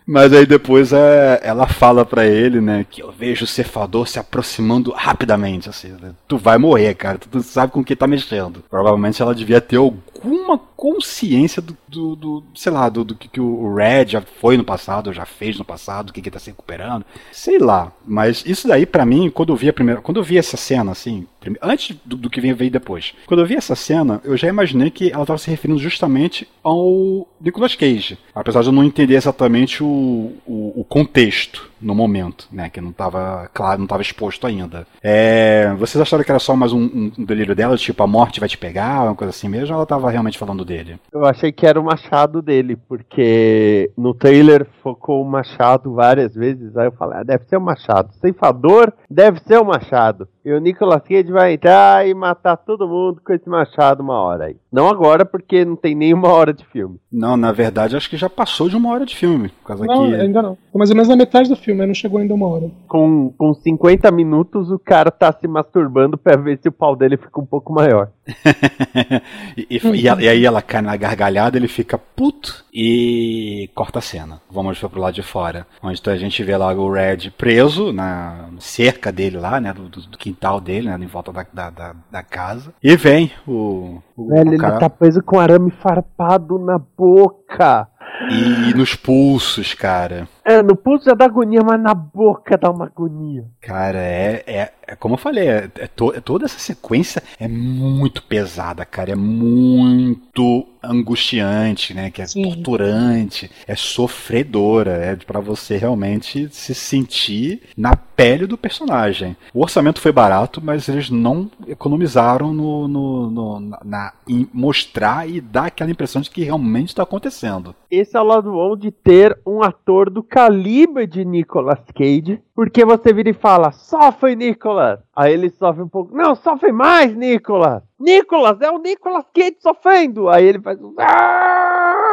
mas aí depois é, ela fala pra ele, né, que eu vejo o cefador se aproximando rapidamente, assim, né? tu vai morrer, cara, tu não sabe com que tá mexendo. Provavelmente ela devia ter alguma consciência do, do, do, sei lá, do, do que, o Red já foi no passado, já fez no passado, do que que tá se recuperando, sei lá. Mas isso daí pra mim, quando eu vi a primeira, quando eu vi essa cena, assim, antes do, do que veio depois, quando eu vi essa cena, eu já imaginei que ela estava se referindo justamente ao Nicolas Cage, apesar de eu não entender exatamente o, o, o contexto no momento, né, que não estava claro, não estava exposto ainda. É, vocês acharam que era só mais um, um- delírio dela, tipo a morte vai te pegar, uma coisa assim mesmo? Ou ela estava realmente falando dele. Eu achei que era o machado dele, porque no trailer focou o machado várias vezes. Aí eu falei, ah, deve ser o machado. Ceifador deve ser o machado. E o Nicolas Cage vai entrar e matar todo mundo com esse machado uma hora aí. Não agora, porque não tem nem uma hora de filme. Não, na verdade, acho que já passou de uma hora de filme. Por causa Não, que... ainda não. Tô mais ou menos na metade do filme, aí não chegou ainda uma hora. Com, com 50 minutos, o cara tá se masturbando pra ver se o pau dele fica um pouco maior. e, e- e a- e aí ela cai na gargalhada, ele fica puto e corta a cena. Vamos pro lado de fora. Onde a gente vê lá o Red preso na cerca dele lá, né? Do, do- do quintal dele, né? Em volta da, da, da- da casa. E vem o. o, Velho, o ele cara- tá preso com arame farpado na boca. E nos pulsos, cara. É, no pulso já dá agonia, mas na boca dá uma agonia. Cara, é, é, é como eu falei, é, é to- é toda essa sequência é muito pesada, cara. É muito angustiante, né? Que é Sim. torturante, é sofredora, é pra você realmente se sentir na pele do personagem. O orçamento foi barato, mas eles não economizaram no, no- no- na, na- em mostrar e dar aquela impressão de que realmente está acontecendo. Esse é o lado bom de ter um ator do calibre de Nicolas Cage, porque você vira e fala, sofre, Nicolas! Aí ele sofre um pouco, não, sofre mais, Nicolas! Nicolas, é o Nicolas Cage sofrendo! Aí ele faz um... "Ah!"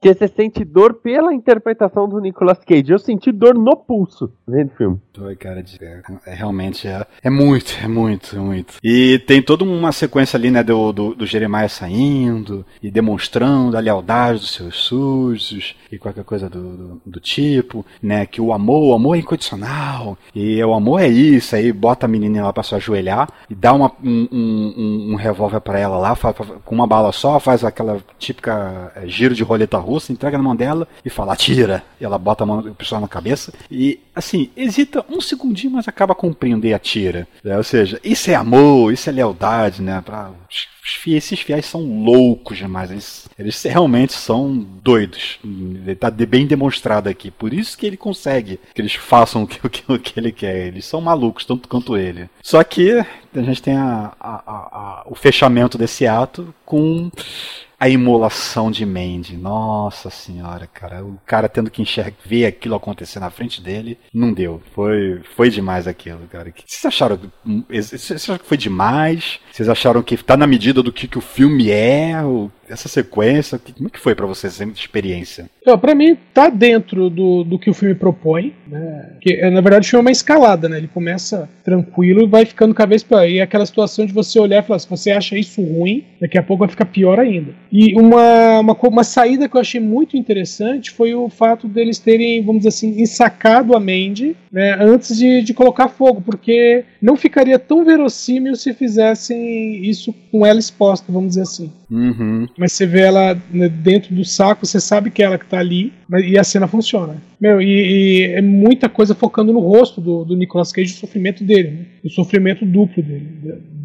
Que você sente dor pela interpretação do Nicolas Cage. Eu senti dor no pulso vendo o filme. Foi, cara, de- é, é realmente é, é muito, é muito, é muito. E tem toda uma sequência ali, né, do, do, do Jeremiah saindo e demonstrando a lealdade dos seus súditos e qualquer coisa do, do, do tipo, né, que o amor, o amor é incondicional e o amor é isso, aí bota a menininha lá pra se ajoelhar e dá uma, um, um, um- revólver pra ela lá, fa- fa- com uma bala só, faz aquela típica é, giro de roleta russa, entrega na mão dela e fala, atira. E ela bota a mão do pessoal na cabeça e, assim, hesita um segundinho, mas acaba cumprindo e atira. né? Ou seja, isso é amor, isso é lealdade, né? Pra... Esses fiéis são loucos demais, eles, eles realmente são doidos. Tá de- bem demonstrado aqui. Por isso que ele consegue que eles façam o que, o que, o que ele quer. Eles são malucos, tanto quanto ele. Só que a gente tem a- a- a- o fechamento desse ato com a imolação de Mandy. Nossa senhora, cara. O cara tendo que enxergar, ver aquilo acontecer na frente dele, não deu. Foi, foi demais aquilo, cara. Vocês acharam, vocês acharam que foi demais? Vocês acharam que tá na medida do que, que o filme é? O- essa sequência? Como é que foi pra vocês essa experiência? Então, pra mim, tá dentro do, do que o filme propõe, né? Que, é, na verdade, o filme é uma escalada, né? Ele começa tranquilo e vai ficando cada vez pior. E é aquela situação de você olhar e falar, se você acha isso ruim, daqui a pouco vai ficar pior ainda. E uma, uma, uma saída que eu achei muito interessante foi o fato deles terem, vamos dizer assim, ensacado a Mandy né, antes de, de colocar fogo, porque não ficaria tão verossímil se fizessem isso com ela exposta, vamos dizer assim. Uhum. Mas você vê ela né, dentro do saco, você sabe que é ela que tá ali, e a cena funciona. Meu, e, e é muita coisa focando no rosto do, do Nicolas Cage, o sofrimento dele, né? o sofrimento duplo dele,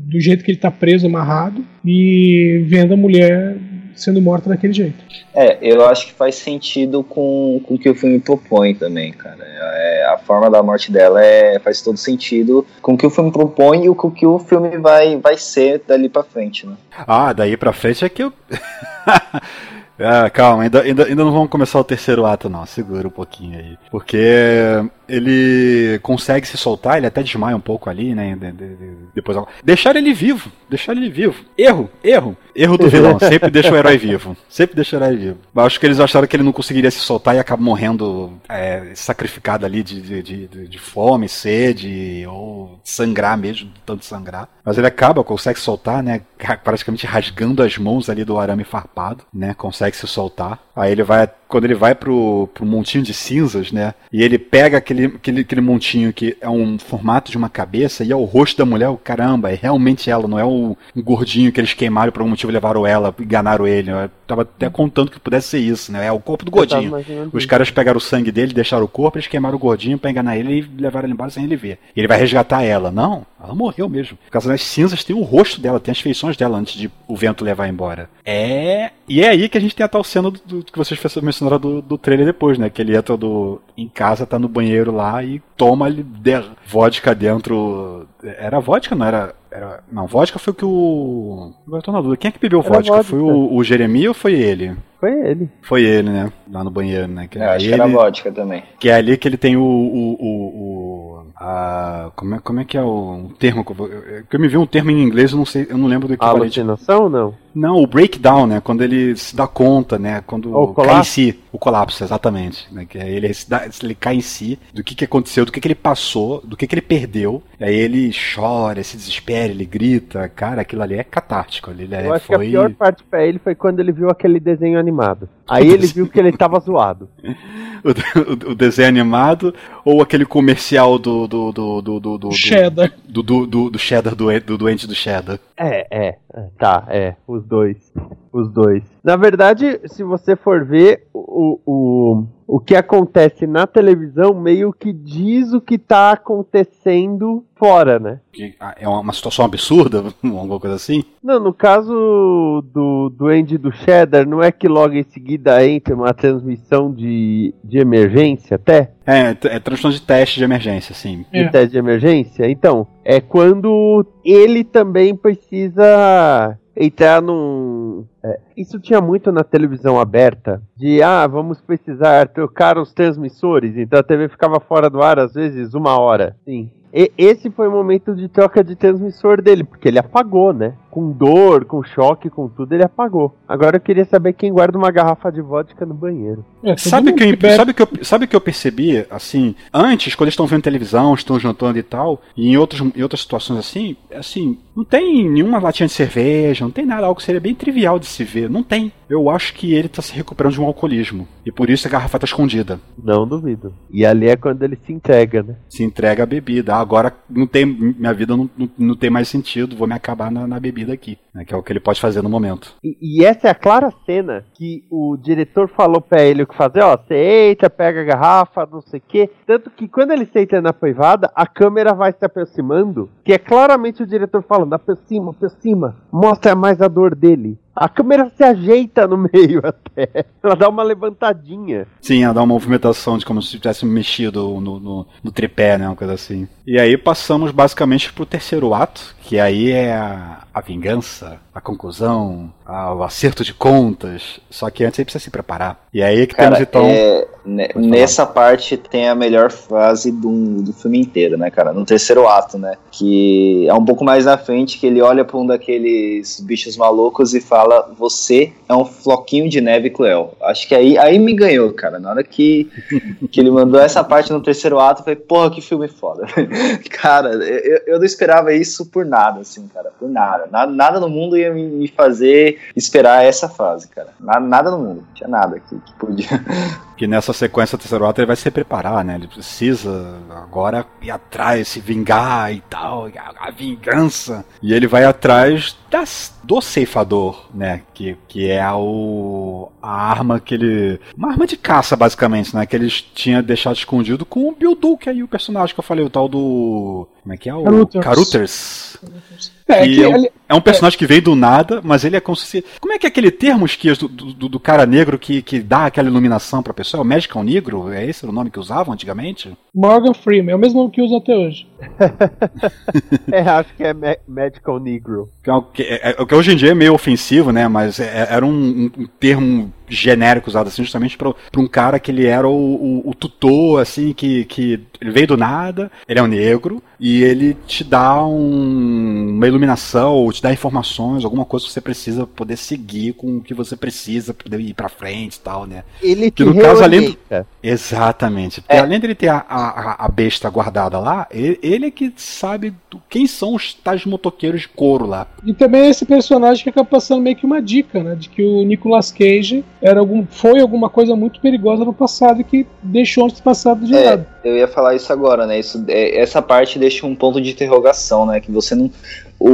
do jeito que ele tá preso, amarrado, e vendo a mulher sendo morta daquele jeito. É, eu acho que faz sentido com, com o que o filme propõe também, cara. É, a forma da morte dela é, faz todo sentido com o que o filme propõe e com o que o filme vai, vai ser dali pra frente, né? Ah, daí pra frente é que eu. Ah, calma, ainda, ainda, ainda não vamos começar o terceiro ato, não. Segura um pouquinho aí. Porque ele consegue se soltar, ele até desmaia um pouco ali, né? de- de- de- depois Deixar ele vivo, deixar ele vivo. Erro, erro. Erro do vilão. Sempre deixa o herói vivo. Sempre deixa o herói vivo. Mas acho que eles acharam que ele não conseguiria se soltar e acaba morrendo é, sacrificado ali de, de, de, de- fome, sede, ou sangrar mesmo, tanto sangrar. Mas ele acaba, consegue soltar, né? ca- Praticamente rasgando as mãos ali do arame farpado, né? Consegue se soltar. Aí ele vai, quando ele vai pro, pro montinho de cinzas, né? E ele pega aquele, aquele, aquele montinho que é um formato de uma cabeça e é o rosto da mulher, o caramba, é realmente ela, não é o gordinho que eles queimaram por algum motivo levaram ela, enganaram ele. Eu tava até contando que pudesse ser isso, né? É o corpo do gordinho. Os caras pegaram o sangue dele, deixaram o corpo, eles queimaram o gordinho pra enganar ele e levaram ele embora sem ele ver. E ele vai resgatar ela. Não, Ela morreu mesmo. Por causa das cinzas tem o rosto dela, tem as feições dela antes de o vento levar embora. É. E é aí que a gente tem a tal cena do, do que vocês mencionaram do, do trailer depois, né? Que ele entra do, em casa, tá no banheiro lá e toma ali de, vodka dentro. Era vodka, não era? Era, não, vodka foi o que o. Agora tô na dúvida. Quem é que bebeu vodka? vodka? Foi o, o Jeremias ou foi ele? Foi ele. Foi ele, né? Lá no banheiro, né? Que, é, acho ele, que era vodka também. Que é ali que ele tem o. o, o, o a, como, é, como é que é o termo? Que eu, me vi um termo em inglês, eu não sei, eu não lembro do equivalente. Alucinação não? Não, o breakdown, né? Quando ele se dá conta, né? Quando o cai em si. O colapso, exatamente. Né? Que ele, se dá, ele cai em si, do que, que aconteceu, do que, que ele passou, do que, que ele perdeu. Aí ele chora, se desespera, ele grita. Cara, aquilo ali é catártico. Ele, eu acho foi... que a pior parte pra ele foi quando ele viu aquele desenho animado. Aí ele viu que ele tava zoado. O, o, o, desenho animado ou aquele comercial do. do, do, do, do, do Cheddar. Do, do, do, do Cheddar, do, do doente do Cheddar. É, é. Tá, é. Os dois. Os dois. Na verdade, se você for ver, o, o, o que acontece na televisão meio que diz o que tá acontecendo fora, né? Ah, é uma situação absurda, alguma coisa assim? Não, no caso do, do Andy do Cheddar, não é que logo em seguida entra uma transmissão de, de emergência até? É, é transmissão de teste de emergência, sim. De é. teste de emergência? Então, é quando ele também precisa entrar num. É, isso tinha muito na televisão aberta. De ah, vamos precisar trocar os transmissores. Então a TV ficava fora do ar às vezes uma hora. Sim. E esse foi o momento de troca de transmissor dele, porque ele apagou, né? Com dor, com choque, com tudo, ele apagou. Agora eu queria saber quem guarda uma garrafa de vodka no banheiro. É, sabe, que eu, sabe, que eu, sabe que eu percebi, assim, antes, quando eles estão vendo televisão, estão jantando e tal, e em, outros, em outras situações assim, assim, não tem nenhuma latinha de cerveja, não tem nada, algo que seria bem trivial de se ver. Não tem. Eu acho que ele tá se recuperando de um alcoolismo. E por isso a garrafa tá escondida. Não duvido. E ali é quando ele se entrega, né? Se entrega a bebida. Ah, agora não tem. Minha vida não, não, não tem mais sentido, vou me acabar na, na bebida aqui. Né, que é o que ele pode fazer no momento. E, e, essa é a clara cena que o diretor falou pra ele o que fazer, ó, você entra, pega a garrafa, não sei o quê. Tanto que quando ele senta na privada, a câmera vai se aproximando, que é claramente o diretor falando, aproxima, aproxima, mostra mais a dor dele. A câmera se ajeita no meio até. Ela dá uma levantadinha. Sim, ela dá uma movimentação de como se tivesse mexido no, no, no tripé, né? Uma coisa assim. E aí passamos basicamente pro terceiro ato, que aí é a, a vingança, a conclusão, a, o acerto de contas. Só que antes ele precisa se preparar. E aí é que cara, temos então. É, nessa parte tem a melhor fase do, do filme inteiro, né, cara? No terceiro ato, né? Que é um pouco mais na frente que ele olha para um daqueles bichos malucos e fala: Você é um floquinho de neve cruel. Acho que aí, aí me ganhou, cara. Na hora que, que ele mandou essa parte no terceiro ato, eu falei: Porra, que filme foda. cara, eu, eu não esperava isso por nada, assim, cara. Por nada. Nada, nada no mundo ia me fazer esperar essa fase, cara. Nada, nada no mundo. Não tinha nada que, que podia. Que nessa sequência do terceiro ato ele vai se preparar, né? Ele precisa agora ir atrás, se vingar e tal, a, a vingança. E ele vai atrás das, do ceifador, né? Que, que é o, a arma que ele. Uma arma de caça, basicamente, né? Que eles tinham deixado escondido com o Bill Duke aí, o personagem que eu falei, o tal do. Como é que é? O Caruters. Caruters. É, que é, é, um, personagem que veio do nada, mas ele é como se. Como é que é aquele termo, Esquias, do, do, do, cara negro que, que dá aquela iluminação pra pessoa? É o Magical Negro? É esse o nome que usavam antigamente? Morgan Freeman, é o mesmo que usa até hoje. é, acho que é Ma Magical Negro. Que, é, é, que hoje em dia é meio ofensivo, né? Mas é, era um, um, um termo genérico usado assim justamente para um cara que ele era o, o, o, tutor, assim, que, que ele veio do nada, ele é um negro, e ele te dá um, uma iluminação, ou te dá informações, alguma coisa que você precisa poder seguir com o que você precisa, poder ir pra frente e tal, né? Ele que no caso, além do... Exatamente. Porque é. além dele ter a, a, a, besta guardada lá, ele, ele é que sabe do, quem são os tais motoqueiros de couro lá. E também é esse personagem que acaba passando meio que uma dica, né? De que o Nicolas Cage era algum, foi alguma coisa muito perigosa no passado e que deixou esse passado de é, lado. Eu ia falar isso agora, né? Isso, é, essa parte deixa um ponto de interrogação, né? Que você não. O,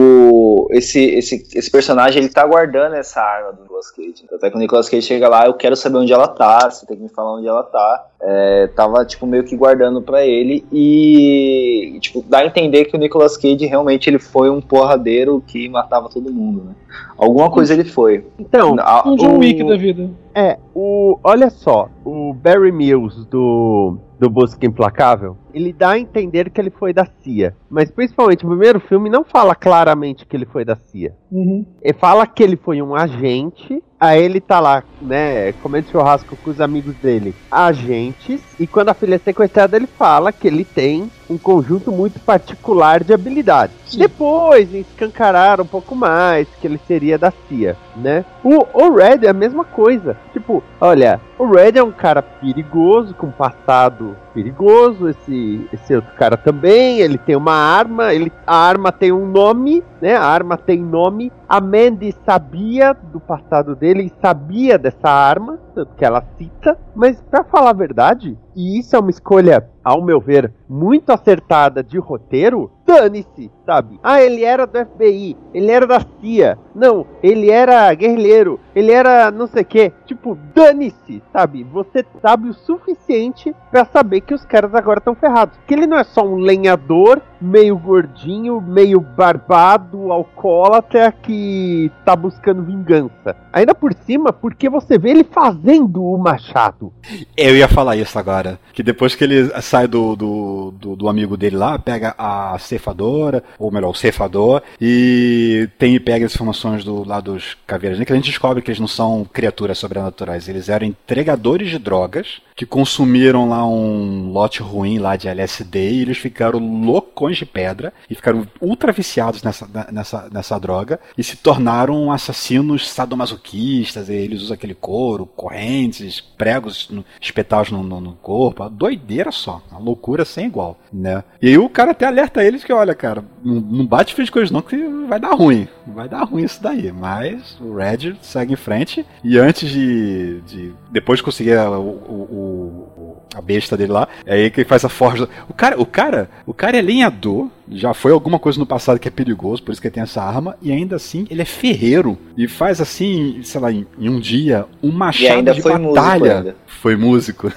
o, esse, esse, esse personagem ele tá guardando essa arma do Nicolas Cage. Até que o Nicolas Cage chega lá, eu quero saber onde ela tá, você tem que me falar onde ela tá. É, tava, tipo, meio que guardando pra ele e, tipo, dá a entender que o Nicolas Cage realmente ele foi um porradeiro que matava todo mundo, né? Alguma coisa ele foi. Então, A- Um John o- Wick da vida. É, o. Olha só, o Barry Mills do. Do Busca Implacável, ele dá a entender que ele foi da CIA. Mas principalmente o primeiro filme não fala claramente que ele foi da CIA. Uhum. Ele fala que ele foi um agente, aí ele tá lá, né, comendo churrasco com os amigos dele, agentes, e quando a filha é sequestrada, ele fala que ele tem um conjunto muito particular de habilidades. Sim. Depois escancararam um pouco mais que ele seria da CIA, né? O, o Red é a mesma coisa. Tipo, olha, o Red é um cara perigoso, com passado perigoso, esse, esse outro cara também, ele tem uma arma, ele, a arma tem um nome, né? A arma tem nome. A Mandy sabia do passado dele e sabia dessa arma, tanto que ela cita, mas pra falar a verdade, e isso é uma escolha, ao meu ver, muito acertada de roteiro, dane-se, sabe? Ah, ele era do FBI, ele era da CIA. Não, ele era guerrilheiro, ele era não sei o que. Tipo, dane-se, sabe? Você sabe o suficiente pra saber que os caras agora estão ferrados. Que ele não é só um lenhador, meio gordinho, meio barbado, alcoólatra que tá buscando vingança. Ainda por cima, porque você vê ele fazendo o machado. Eu ia falar isso agora. Que depois que ele sai do, do, do, do amigo dele lá, pega a cefadora, ou melhor, o cefador, e tem pega as informações do lá dos caveiras, né, que a gente descobre que eles não são criaturas sobrenaturais, eles eram entregadores de drogas que consumiram lá um lote ruim lá de LSD e eles ficaram loucões de pedra e ficaram ultra viciados nessa, nessa, nessa droga e se tornaram assassinos sadomasoquistas. Eles usam aquele couro, correntes, pregos espetados no, no, no corpo. Doideira só, uma loucura sem igual, né? E aí o cara até alerta eles que, olha, cara, não, bate frente com eles não que vai dar ruim. Vai dar ruim isso daí. Mas o Red segue em frente e antes de, de depois de conseguir o, o, o, a besta dele lá, é aí que ele faz a forja. O cara, o cara, o cara é lenhador, já foi alguma coisa no passado que é perigoso, por isso que ele tem essa arma, e ainda assim ele é ferreiro e faz assim, sei lá, em, em um dia, um machado E ainda de foi músico batalha. ainda. Foi músico.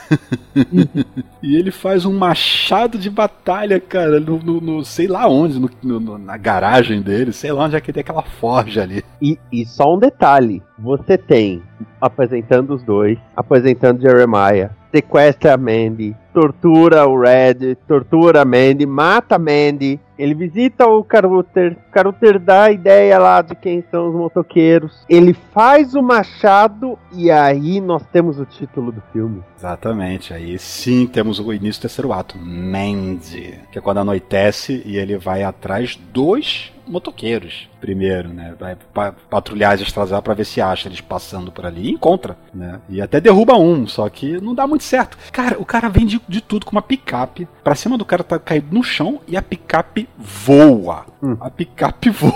e ele faz um machado de batalha, cara, no, no- no- sei lá onde, no- na garagem dele, sei lá onde é que tem aquela forja ali. E, e só um detalhe: você tem apresentando os dois, apresentando Jeremiah, sequestra a Mandy, tortura o Red, tortura a Mandy, mata a Mandy. Ele visita o Caruter, Caruter dá a ideia lá de quem são os motoqueiros. Ele faz o machado e aí nós temos o título do filme. Exatamente, aí sim temos o início do terceiro ato, Mandy, que é quando anoitece e ele vai atrás dos motoqueiros primeiro, né? Vai pa patrulhar as estradas pra ver se acha eles passando por ali e encontra, né? E até derruba um, só que não dá muito certo. Cara, o cara vem de, de tudo com uma picape pra cima do cara tá caído no chão e a picape voa. Hum. A picape voa.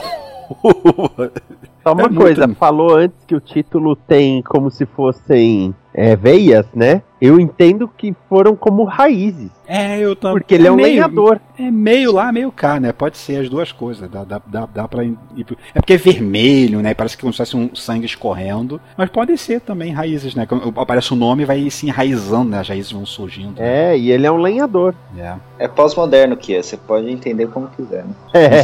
Só uma É muito- coisa, falou antes que o título tem como se fossem é, veias, né? Eu entendo que foram como raízes. É, eu também. Porque ele é um meio, lenhador. É meio lá, meio cá, né? Pode ser as duas coisas. Dá, dá, dá, dá pra ir. pro- É porque é vermelho, né? Parece que como se fosse um sangue escorrendo. Mas podem ser também raízes, né? Quando Aparece o nome e vai se enraizando, né? As raízes vão surgindo. É, e ele é um lenhador. É. É pós-moderno que é, você pode entender como quiser. Né? É.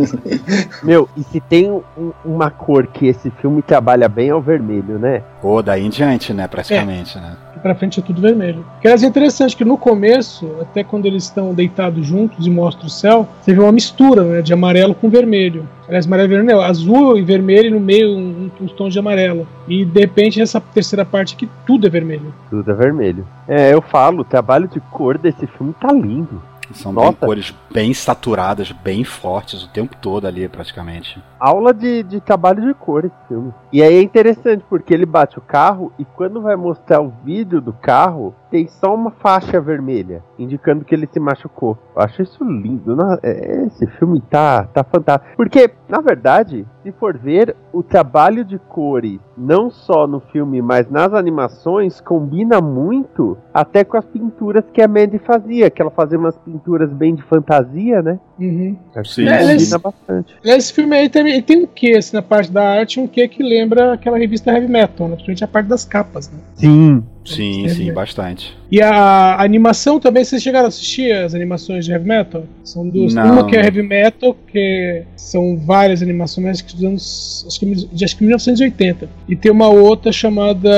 Meu, e se tem um- uma cor que esse filme trabalha bem é o vermelho, né? Pô, daí em diante, né? Praticamente, né? Pra frente é tudo vermelho. Que aliás, é interessante que no começo, até quando eles estão deitados juntos e mostra o céu, você vê uma mistura né, de amarelo com vermelho. Aliás, amarelo e vermelho, azul e vermelho e no meio um, um, uns tons de amarelo. E de repente essa terceira parte aqui tudo é vermelho. Tudo é vermelho. É, eu falo, o trabalho de cor desse filme tá lindo. São bem cores bem saturadas, bem fortes o tempo todo ali, praticamente. Aula de, de trabalho de cor esse filme. E aí é interessante porque ele bate o carro e quando vai mostrar o vídeo do carro, tem só uma faixa vermelha, indicando que ele se machucou. Eu acho isso lindo. É- Esse filme tá, tá fantástico. Porque, na verdade, se for ver, o trabalho de cores, não só no filme, mas nas animações, combina muito até com as pinturas que a Mandy fazia, que ela fazia umas pinturas bem de fantasia, né? Uhum. Sim, É, sim. eles- Combina bastante. Esse filme aí tem, tem um quê, assim, na parte da arte, um quê que lembra aquela revista Heavy Metal, né? Principalmente a parte das capas, né? Sim. Sim, sim, bastante. E a animação também, vocês chegaram a assistir as animações de Heavy Metal? São duas. Não. Uma que é Heavy Metal, que são várias animações, acho que dos anos. Acho que, de acho que 1980. E tem uma outra chamada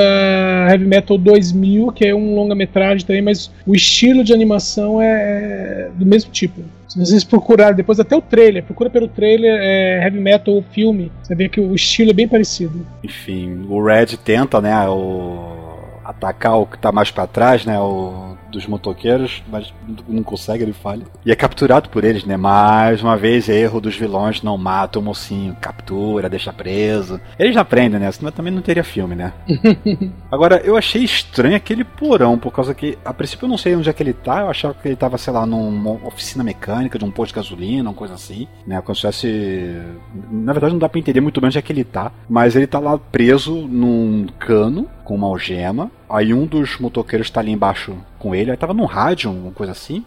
Heavy Metal 2000, que é um longa-metragem também, mas o estilo de animação é do mesmo tipo. Se vocês procurarem depois, até o trailer, procura pelo trailer é, Heavy Metal ou filme, você vê que o estilo é bem parecido. Enfim, o Red tenta, né, o atacar o que tá mais pra trás, né, o dos motoqueiros, mas não consegue, ele falha. E é capturado por eles, né? Mais uma vez, erro dos vilões, não mata o mocinho, captura, deixa preso. Eles não aprendem, né? Senão também não teria filme, né? Agora, eu achei estranho aquele porão, por causa que, a princípio, eu não sei onde é que ele tá. Eu achava que ele tava, sei lá, numa oficina mecânica de um posto de gasolina, uma coisa assim, né? Como se tivesse. Na verdade, não dá pra entender muito bem onde é que ele tá, mas ele tá lá preso num cano com uma algema. Aí um dos motoqueiros tá ali embaixo com ele. Aí tava num rádio, uma coisa assim.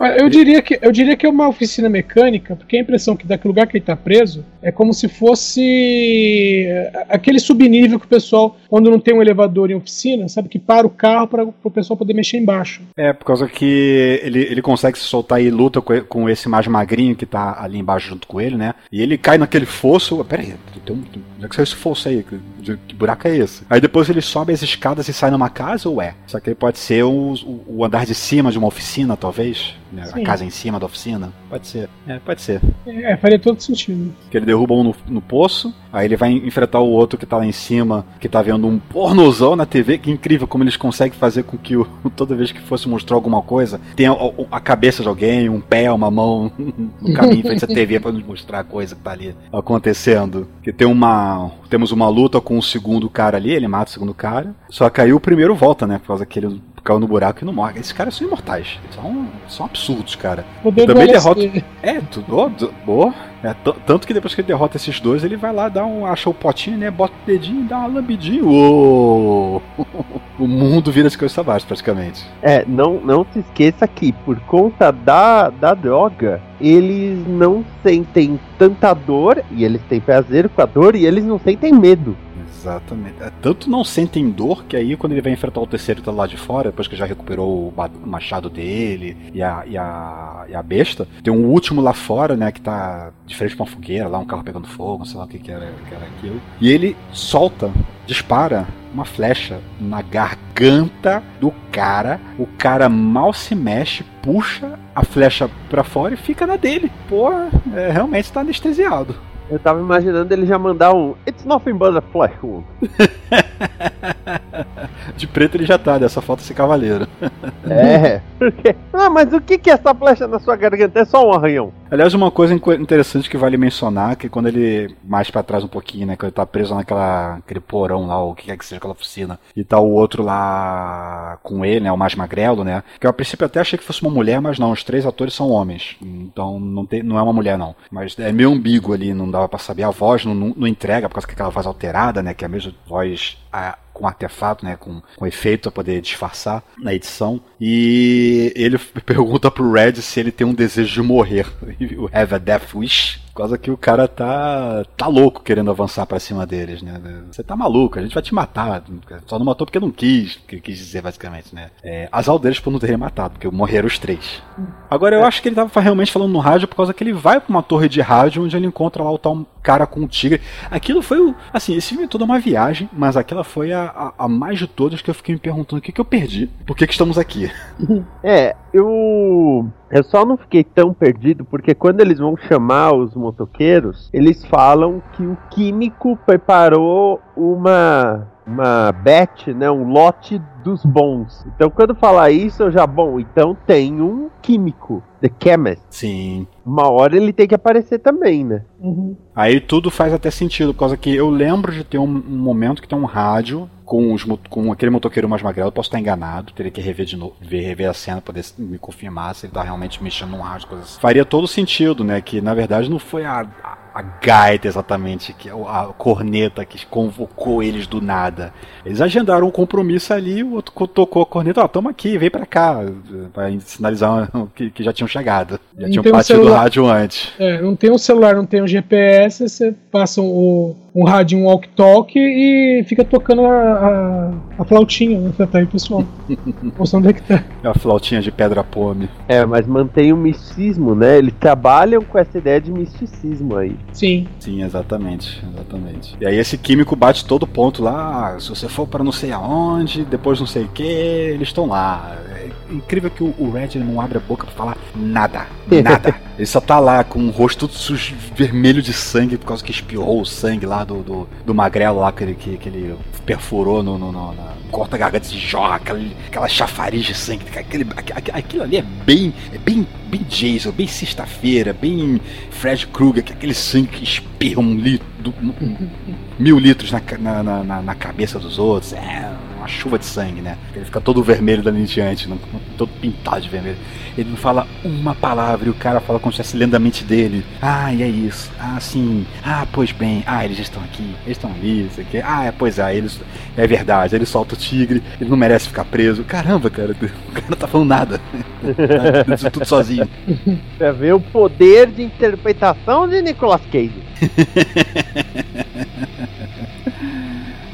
Olha, Eu diria, que, eu diria que é uma oficina mecânica, porque a impressão que daquele lugar que ele tá preso é como se fosse é, aquele subnível que o pessoal, quando não tem um elevador em oficina, sabe, que para o carro para o pessoal poder mexer embaixo. É, por causa que ele, ele consegue se soltar e luta com, com esse mais magrinho que tá ali embaixo junto com ele, né? E ele cai naquele fosso. Pera aí, tem um, onde é que saiu esse fosso aí? Que, que buraco é esse? Aí depois ele sobe as escadas e sai numa casa ou é? Só que ele pode ser o, o, andar de cima de uma oficina, talvez? Né? A casa em cima da oficina? Pode ser. É, pode ser. É, faria todo sentido. Que ele derruba um no, no poço, aí ele vai enfrentar o outro que tá lá em cima, que tá vendo um pornozão na TV. Que incrível como eles conseguem fazer com que o, toda vez que fosse mostrar alguma coisa, tenha a, a cabeça de alguém, um pé, uma mão no caminho em frente à TV pra nos mostrar a coisa que tá ali acontecendo. Que tem uma. Temos uma luta com o segundo cara ali, ele mata o segundo cara. Só que aí o primeiro volta, né? Por causa que ele caiu no buraco e não morre. Esses caras são imortais. Eles são, são absurdos, cara. Poder Também derrota- É, tudo. Boa. É, tanto que depois que ele derrota esses dois, ele vai lá, dá um, acha o potinho, né? Bota o dedinho e dá uma lambidinha. Uou! o mundo vira de cabeça abaixo, praticamente. É, não, não se esqueça que por conta da, da droga, eles não sentem tanta dor, e eles têm prazer com a dor, e eles não sentem medo. Exatamente. É, tanto não sentem dor que aí, quando ele vai enfrentar o terceiro tá lá de fora, depois que já recuperou o machado dele e a, e, a, e a besta, tem um último lá fora, né? Que tá de frente pra uma fogueira, lá um carro pegando fogo, não sei lá o que, que, era, que era aquilo. E ele solta, dispara uma flecha na garganta do cara. O cara mal se mexe, puxa a flecha pra fora e fica na dele. Pô, é, realmente tá anestesiado. Eu tava imaginando ele já mandar um It's nothing but a flash wound. De preto ele já tá, dessa falta esse cavaleiro. É, porque. Ah, mas o que que é essa flecha na sua garganta? É só um arranhão. Aliás, uma coisa interessante que vale mencionar que quando ele mais pra trás um pouquinho, né, quando ele tá preso naquela aquele porão lá, ou o que quer que seja aquela oficina, e tá o outro lá com ele, né, o mais magrelo, né, que eu a princípio até achei que fosse uma mulher, mas não, os três atores são homens, então não tem, não é uma mulher não, mas é meio ambíguo ali, não dava pra saber a voz, não, não, entrega por causa que aquela voz alterada, né, que é a mesma voz a- com artefato, né, com, com efeito pra poder disfarçar na edição. E ele pergunta pro Red se ele tem um desejo de morrer. O Have a Death Wish. Por causa que o cara tá tá louco querendo avançar pra cima deles, né? Você tá maluco, a gente vai te matar. Só não matou porque não quis, que quis dizer basicamente, né? É, azar deles por não terem matado, porque morreram os três. Agora eu acho que ele tava realmente falando no rádio por causa que ele vai pra uma torre de rádio onde ele encontra lá o tal cara com tigre. Aquilo foi o. Assim, esse filme é uma viagem, mas aquela foi a, a, a mais de todas que eu fiquei me perguntando o que, que eu perdi, por que, que estamos aqui. É, eu. Eu só não fiquei tão perdido porque quando eles vão chamar os motoqueiros, eles falam que o químico preparou uma uma batch, né, um lote dos bons. Então quando falar isso, eu já, bom, então tem um químico, the chemist. Sim. Uma hora ele tem que aparecer também, né? Uhum. Aí tudo faz até sentido, por causa que eu lembro de ter um, um momento que tem um rádio com, os, com aquele motoqueiro mais magrelo, posso estar enganado, teria que rever de novo, ver, rever a cena, poder me confirmar se ele tá realmente mexendo num rádio, coisa assim. Faria todo sentido, né? Que na verdade não foi a, a- a gaita exatamente, que é a corneta que convocou eles do nada. Eles agendaram um compromisso ali, o outro tocou a corneta, ó, oh, toma aqui, vem pra cá, pra sinalizar que, que já tinham chegado. Já não tinham batido um o rádio antes. É, não tem um celular, não tem um GPS, você passa o, um rádio, um walk-talk e fica tocando a, a, a flautinha, né? Tá aí, pessoal. Mostrando onde é que tá. É a flautinha de pedra pome. É, mas mantém o misticismo, né? Eles trabalham com essa ideia de misticismo aí. Sim. Sim, exatamente, exatamente. E aí esse químico bate todo ponto lá, ah, se você for para não sei aonde, depois não sei o que, eles estão lá. É incrível que o, o Red não abre a boca para falar nada, nada. ele só tá lá com o rosto todo sujo, vermelho de sangue por causa que espirrou o sangue lá do, do, do magrelo lá que ele, que, que ele perfurou no, no, no na corta-garganta de jorra, aquela, aquela chafariz de sangue. Aquele, aquilo ali é bem, é bem, bem Jason, bem sexta-feira, bem Fred Krueger, que aquele sangue que espirra um litro, mil litros na, na, na, na cabeça dos outros. É uma chuva de sangue, né? Ele fica todo vermelho dali em diante, todo pintado de vermelho. Ele não fala uma palavra e o cara fala como se estivesse lendo a mente dele. Ah, e é isso. Ah, sim. Ah, pois bem. Ah, eles estão aqui. Eles estão ali. Isso aqui. Ah, é, pois é. Eles... É verdade. Ele solta o tigre. Ele não merece ficar preso. Caramba, cara. O cara não tá falando nada. Isso tudo sozinho. Pra ver o poder de interpretação de Nicolas Cage.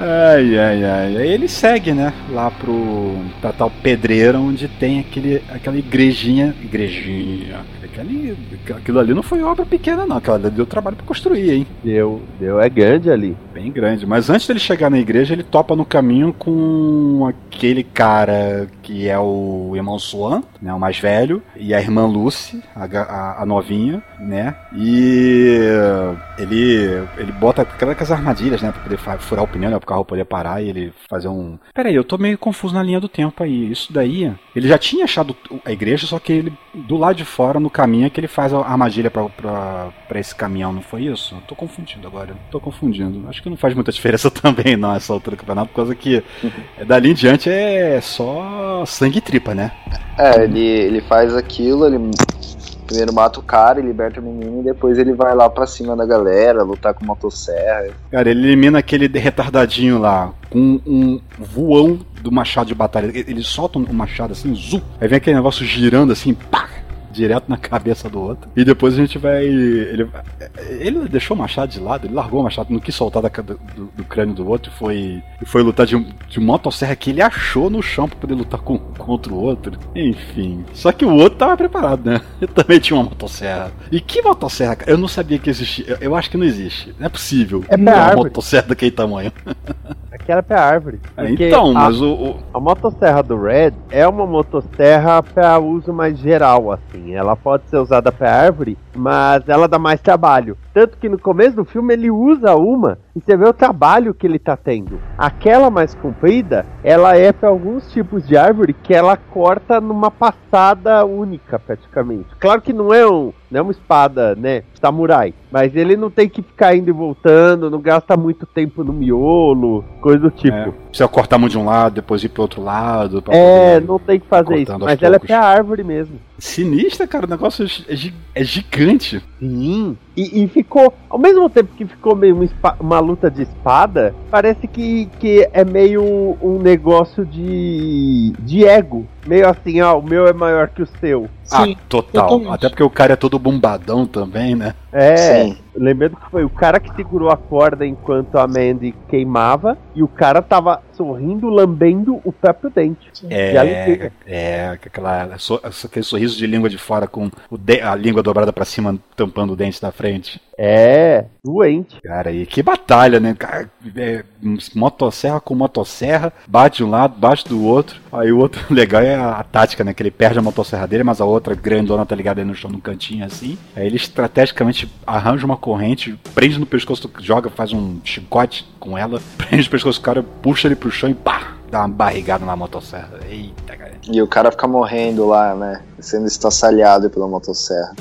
Ai, ai, ai. Aí ele segue, né? Lá pro. pra tal pedreira onde tem aquele, aquela igrejinha. Igrejinha. Aquele, aquilo ali não foi obra pequena, não. Aquela deu trabalho pra construir, hein? Deu, deu. É grande ali. Bem grande. Mas antes dele chegar na igreja, ele topa no caminho com aquele cara que é o irmão Swan, né? O mais velho. E a irmã Lucy, a, a, a novinha, né? E ele, ele bota aquelas armadilhas, né? Pra poder furar o pneu, né? Pro carro poder parar e ele fazer um. Peraí, eu tô meio confuso na linha do tempo aí. Isso daí. Ele já tinha achado a igreja, só que ele, do lado de fora, no caminho, é que ele faz a armadilha pra esse caminhão, não foi isso? Eu tô confundindo agora. Tô confundindo. Acho que não faz muita diferença também, não, essa altura do campeonato, por causa que dali em diante é só sangue e tripa, né? É, ele, ele faz aquilo, ele primeiro mata o cara e liberta o menino e depois ele vai lá pra cima da galera, lutar com motosserra. Cara, ele elimina aquele retardadinho lá com um voão do machado de batalha. Ele solta um machado assim, zu, aí vem aquele negócio girando assim, pá, direto na cabeça do outro. E depois a gente vai. Ele, ele deixou o machado de lado, ele largou o machado, não quis soltar da, do, do, crânio do outro e foi, foi lutar de, de motosserra que ele achou no chão pra poder lutar com, contra o outro. Enfim. Só que o outro tava preparado, né? Ele também tinha uma motosserra. E que motosserra? Eu não sabia que existia. Eu, eu acho que não existe. Não é possível. É uma motosserra daquele tamanho. Aquela pra árvore. É, então, mas o, o. A motosserra do Red é uma motosserra para uso mais geral, assim. Ela pode ser usada para árvore, mas ela dá mais trabalho. Tanto que no começo do filme ele usa uma e você vê o trabalho que ele tá tendo. Aquela mais comprida, ela é para alguns tipos de árvore que ela corta numa passada única, praticamente. Claro que não é um, não é uma espada, né, samurai, mas ele não tem que ficar indo e voltando, não gasta muito tempo no miolo, coisa do tipo. É, precisa cortar muito de um lado, depois ir pro outro lado. é, não tem que fazer isso, mas ela é pra árvore mesmo. Sinistra, cara, o negócio é, é gigante. Sim, e, e, ficou, ao mesmo tempo que ficou meio uma, uma, luta de espada, parece que, que é meio um negócio de, de ego. Meio assim, ó, o meu é maior que o seu. Sim, ah, total. Totalmente. Até porque o cara é todo bombadão também, né? É. Sim. Lembrando que foi o cara que segurou a corda enquanto a Mandy queimava e o cara tava sorrindo, lambendo o próprio dente. É, é aquela, aquele sorriso de língua de fora com de, a língua dobrada para cima, tampando o dente da frente. É, doente. Cara, e que batalha, né? Cara, é, motosserra com motosserra, bate de um lado, bate do outro. Aí o outro legal é a, a, tática, né? Que ele perde a motosserra dele, mas a outra grandona tá ligada aí no chão, no cantinho assim. Aí ele estrategicamente arranja uma corrente, prende no pescoço, joga, faz um chicote com ela, prende no pescoço do cara, puxa ele pro chão e pá! Dá uma barrigada na motosserra. Eita, cara. E o cara fica morrendo lá, né? Sendo estraçalhado pela motosserra.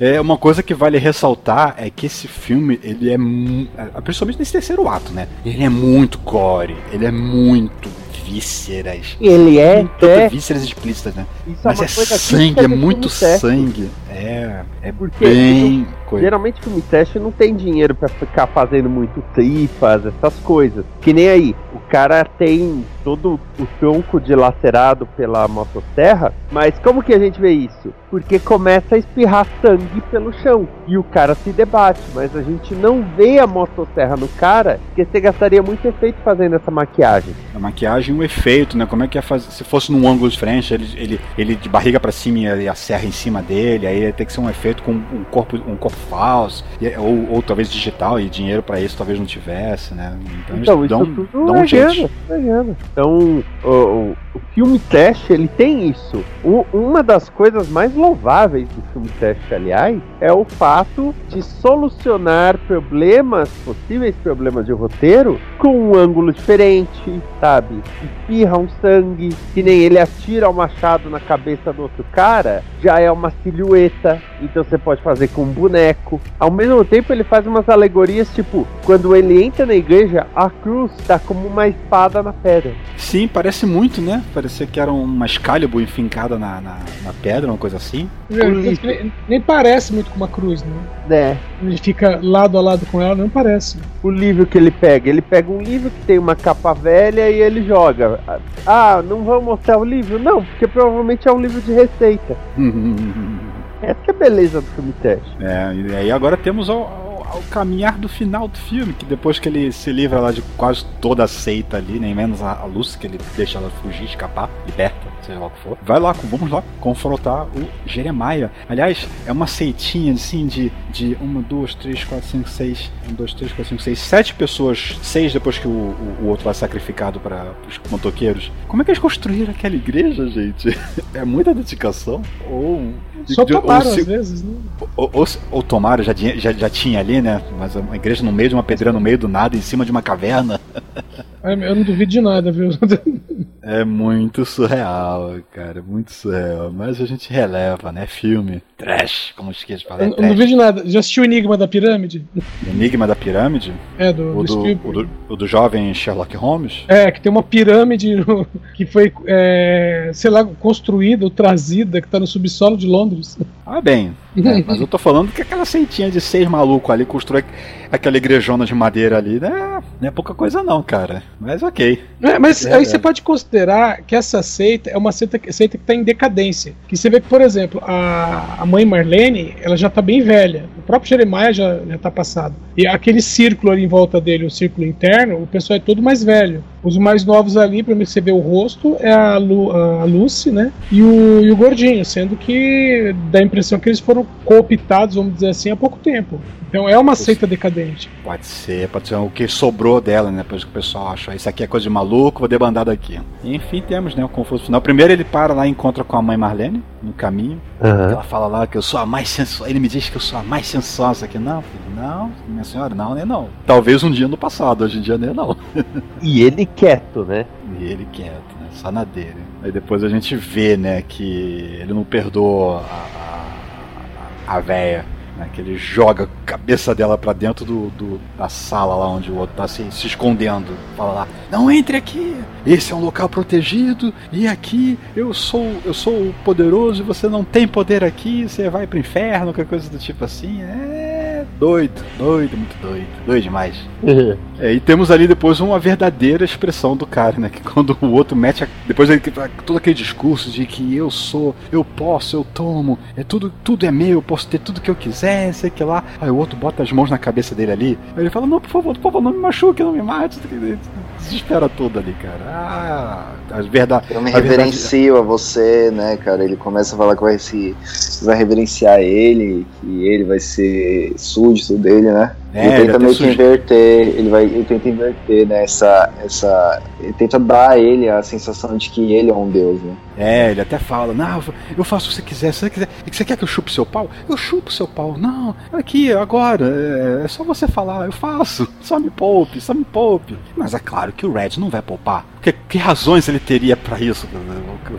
É, uma coisa que vale ressaltar é que esse filme, ele é. é principalmente nesse terceiro ato, né? Ele é muito gore, ele é muito vísceras. Ele é. Tanto é... vísceras explícitas, né? Isso é Mas é, sangue, é muito sangue. É, é Porque bem. coisa. Geralmente filme teste não tem dinheiro pra ficar fazendo muito tripas, essas coisas. Que nem aí, o cara tem todo o tronco dilacerado pela motosserra, mas como que a gente vê isso? Porque começa a espirrar sangue pelo chão e o cara se debate, mas a gente não vê a motosserra no cara, porque você gastaria muito efeito fazendo essa maquiagem. A maquiagem, o efeito, né? Como é que ia fazer? Se fosse num ângulo diferente, ele, ele, ele de barriga pra cima e a serra em cima dele, aí ia ter que ser um efeito com um corpo, um corpo falso, e- ou, ou talvez digital, e dinheiro pra isso talvez não tivesse, né? Então, Então, isso dão, tudo dão grana, é grana. Então, o, o- o filme teste, ele tem isso. O- uma das coisas mais louváveis do filme teste, aliás, é o fato de solucionar problemas, possíveis problemas de roteiro, com um ângulo diferente, sabe? Espirra um sangue, que nem ele atira o machado na cabeça do outro cara, já é uma silhueta, então você pode fazer com um boneco. Ao mesmo tempo, ele faz umas alegorias, tipo, quando ele entra na igreja, a cruz tá como uma espada na pedra. Sim, parece muito, né? Parecia que era uma Excalibur enfincada na, na, na pedra, uma coisa assim. Nem, nem parece muito com uma cruz, né? né? Ele fica lado a lado com ela, não parece. O livro que ele pega, ele pega um livro que tem uma capa velha e ele joga. Ah, não vamos mostrar o livro? Não, porque provavelmente é um livro de receita. Essa que é a beleza do filme teste. É, e aí agora temos ao, ao- caminhar do final do filme, que depois que ele se livra lá de quase toda a seita ali, nem menos a, a Lucy, que ele deixa ela fugir, escapar, liberta, seja lá o que for. Vai lá, vamos lá, confrontar o Jeremiah. Aliás, é uma seitinha assim de, de uma, duas, três, quatro, cinco, seis, um, dois, três, quatro, cinco, seis, sete pessoas, seis depois que o, o, o outro lá é sacrificado para os motoqueiros. Como é que eles construíram aquela igreja, gente? É muita dedicação? Ou. Só de- ou tomaram se- às vezes, né? ou, ou, ou tomaram, já, tinha- já, já tinha ali, né? Mas uma igreja no meio de uma pedreira, no meio do nada, em cima de uma caverna. Ah, Eu não duvido de nada, viu? É muito surreal, cara. Muito surreal. Mas a gente releva, né? Filme. Trash, como esqueci de falar. Eu É não duvido de nada. Já assistiu o Enigma da Pirâmide? Enigma da Pirâmide? É, do, O do do, o do, o do jovem Sherlock Holmes? É, que tem uma pirâmide no- que foi, é, sei lá, construída ou trazida, que tá no subsolo de Londres. Ah, bem. Né, mas eu tô falando que aquela seitinha de seis malucos ali construir aquela igrejona de madeira ali, né? Não é pouca coisa, não, cara. Mas ok. É, mas É, aí é. você pode considerar que essa seita é uma seita, seita que está em decadência. Que você vê que, por exemplo, a, a mãe Marlene, ela já está bem velha. O próprio Jeremiah já, já tá passado. E aquele círculo ali em volta dele, o círculo interno, o pessoal é todo mais velho. Os mais novos ali, pra você ver o rosto, é a, Lu, a Lucy, né? E o, e o Gordinho, sendo que dá a impressão que eles foram cooptados, vamos dizer assim, há pouco tempo. Então é uma seita decadente. Pode ser, pode ser o que sobrou dela, né? Depois que o pessoal acha isso aqui é coisa de maluco, vou debandar daqui. Enfim, temos, né, o confuso final. Primeiro ele para lá e encontra com a mãe Marlene, no caminho. Ela fala lá que eu sou a mais sensuosa. Ele me diz que eu sou a mais sensuosa aqui. Não, filho, não, minha senhora, não, nem não. Talvez um dia no passado, hoje em dia nem não. E ele quieto, né? E ele quieto, né? Só na dele. Aí depois a gente vê, né, que ele não perdoa a, a, a véia. Né, que ele joga a cabeça dela pra dentro do, do- da sala lá onde o outro tá se, se escondendo. Fala lá, não entre aqui! Esse é um local protegido e aqui eu sou eu sou poderoso você não tem poder aqui, você vai pro inferno, qualquer coisa do tipo assim. É doido, doido, muito doido. Doido demais. É, e temos ali depois uma verdadeira expressão do cara, né? Que quando o outro mete. A... Depois ele todo aquele discurso de que eu sou, eu posso, eu tomo, é tudo, tudo é meu, eu posso ter tudo que eu quiser, sei que lá. Aí o outro bota as mãos na cabeça dele ali. Aí ele fala, não, por favor, por favor, não me machuque, não me mate. Desespera tudo ali, cara. Ah, as verdade. Eu me a verdade- reverencio a você, né, cara? Ele começa a falar que vai se vai reverenciar ele, que ele vai ser súdito dele, né? É, ele tenta meio que suge- inverter, ele vai, ele tenta inverter, né, essa, essa, ele tenta dar a ele a sensação de que ele é um deus, né? É, ele até fala, não, eu faço o que você quiser, se você quiser. Você quer que eu chupe seu pau? Eu chupo seu pau. Não, aqui, agora, é, é só você falar, eu faço. Só me poupe, só me poupe. Mas é claro que o Red não vai poupar. Porque que razões ele teria pra isso?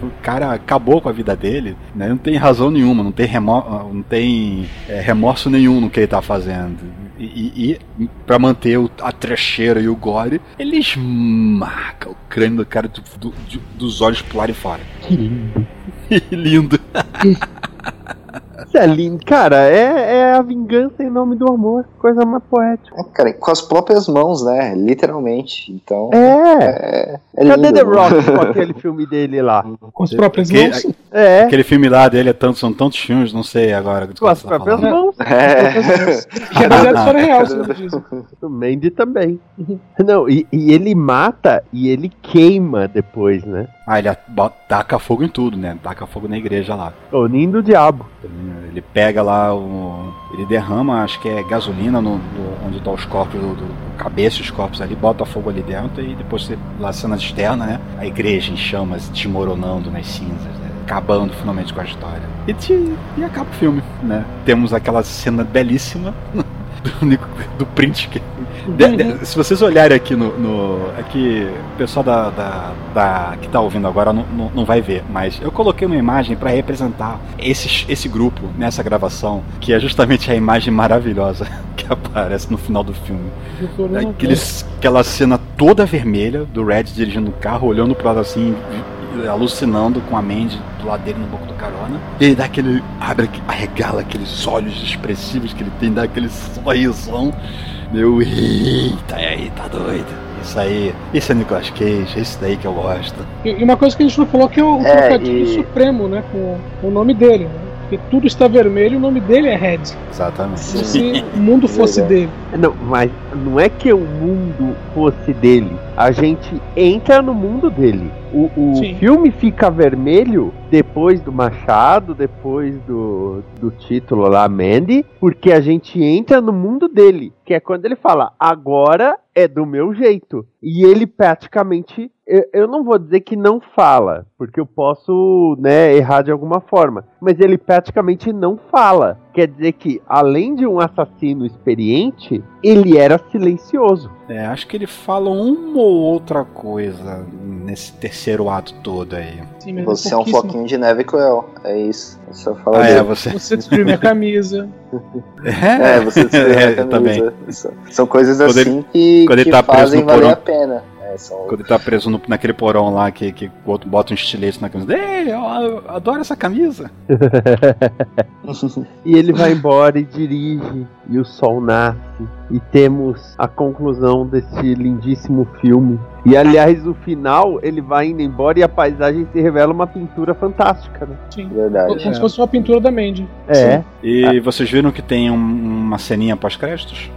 O cara acabou com a vida dele, né? Não tem razão nenhuma, não tem, remo não tem é, remorso nenhum no que ele tá fazendo. E, e, e para manter o- a trecheira e o gore, ele esmaca o crânio do cara do- do- dos olhos pularem fora. Que lindo. lindo. Isso é lindo. Cara, é, é a vingança em nome do amor. Coisa mais poética. É, cara, com as próprias mãos, né? Literalmente. Então. É. É, é Cadê lindo, The mano. Rock com aquele filme dele lá? Com as próprias Porque- mãos. É. Aquele filme lá dele é tanto, são tantos filmes, não sei agora. do que Com as tá próprias falando. mãos. É. Que é baseado em história real. O Mandy também. Não, e, e ele mata e ele queima depois, né? Ah, ele taca fogo em tudo, né? Taca fogo na igreja lá. O ninho do diabo. Ele pega lá o. Ele derrama, acho que é gasolina no, no- onde estão os corpos do, do cabeça os corpos ali, bota fogo ali dentro e depois você, lá cena externa, né? A igreja em chamas, desmoronando nas cinzas, né? Acabando finalmente com a história. E, te- e acaba o filme, né? Temos aquela cena belíssima do, do print que. de- de- se vocês olharem aqui no. no aqui, o pessoal da, da, da- que tá ouvindo agora não, não, não vai ver, mas eu coloquei uma imagem para representar esse, esse grupo nessa gravação, que é justamente a imagem maravilhosa que aparece no final do filme. Aqueles, aquela cena toda vermelha do Red dirigindo o carro, olhando pro lado assim, alucinando com a Mandy do lado dele no banco do carona. E ele dá aquele. abre, arregala aqueles olhos expressivos que ele tem, dá aquele sorrisão. Meu, eita, e aí, tá doido. Isso aí, isso é Nicolas Cage, é isso daí que eu gosto. E uma coisa que a gente não falou que é o É, trocadilho e- supremo, né? Com, com o nome dele, né? Porque tudo está vermelho e o nome dele é Red. Exatamente. Se o mundo fosse dele. Não, mas não é que o mundo fosse dele. A gente entra no mundo dele. O, o filme fica vermelho depois do Machado, depois do, do título lá, Mandy, porque a gente entra no mundo dele. Que é quando ele fala, agora é do meu jeito. E ele praticamente. Eu, eu não vou dizer que não fala, porque eu posso né, errar de alguma forma. Mas ele praticamente não fala. Quer dizer que, além de um assassino experiente, ele era silencioso. É, acho que ele fala uma ou outra coisa nesse terceiro ato todo aí. Sim, mas Você é um floquinho de neve cruel. É isso. É só falar Ah, é, você. Você destruiu a camisa. É, você destruiu É, a camisa. também. São- São coisas Quando ele- assim que, quando ele que tá preso fazem valer porão. a pena. É, são... Quando ele tá preso no- naquele porão lá que, que o outro bota um estilete na camisa. Ei, eu, eu adoro essa camisa. E ele vai embora e dirige, e o sol nasce, e temos a conclusão desse lindíssimo filme. E aliás, o final, ele vai indo embora e a paisagem se revela uma pintura fantástica, né? Sim. Verdade. Como se fosse uma pintura da Mandy. É. E vocês viram que tem um- uma ceninha pós-créditos?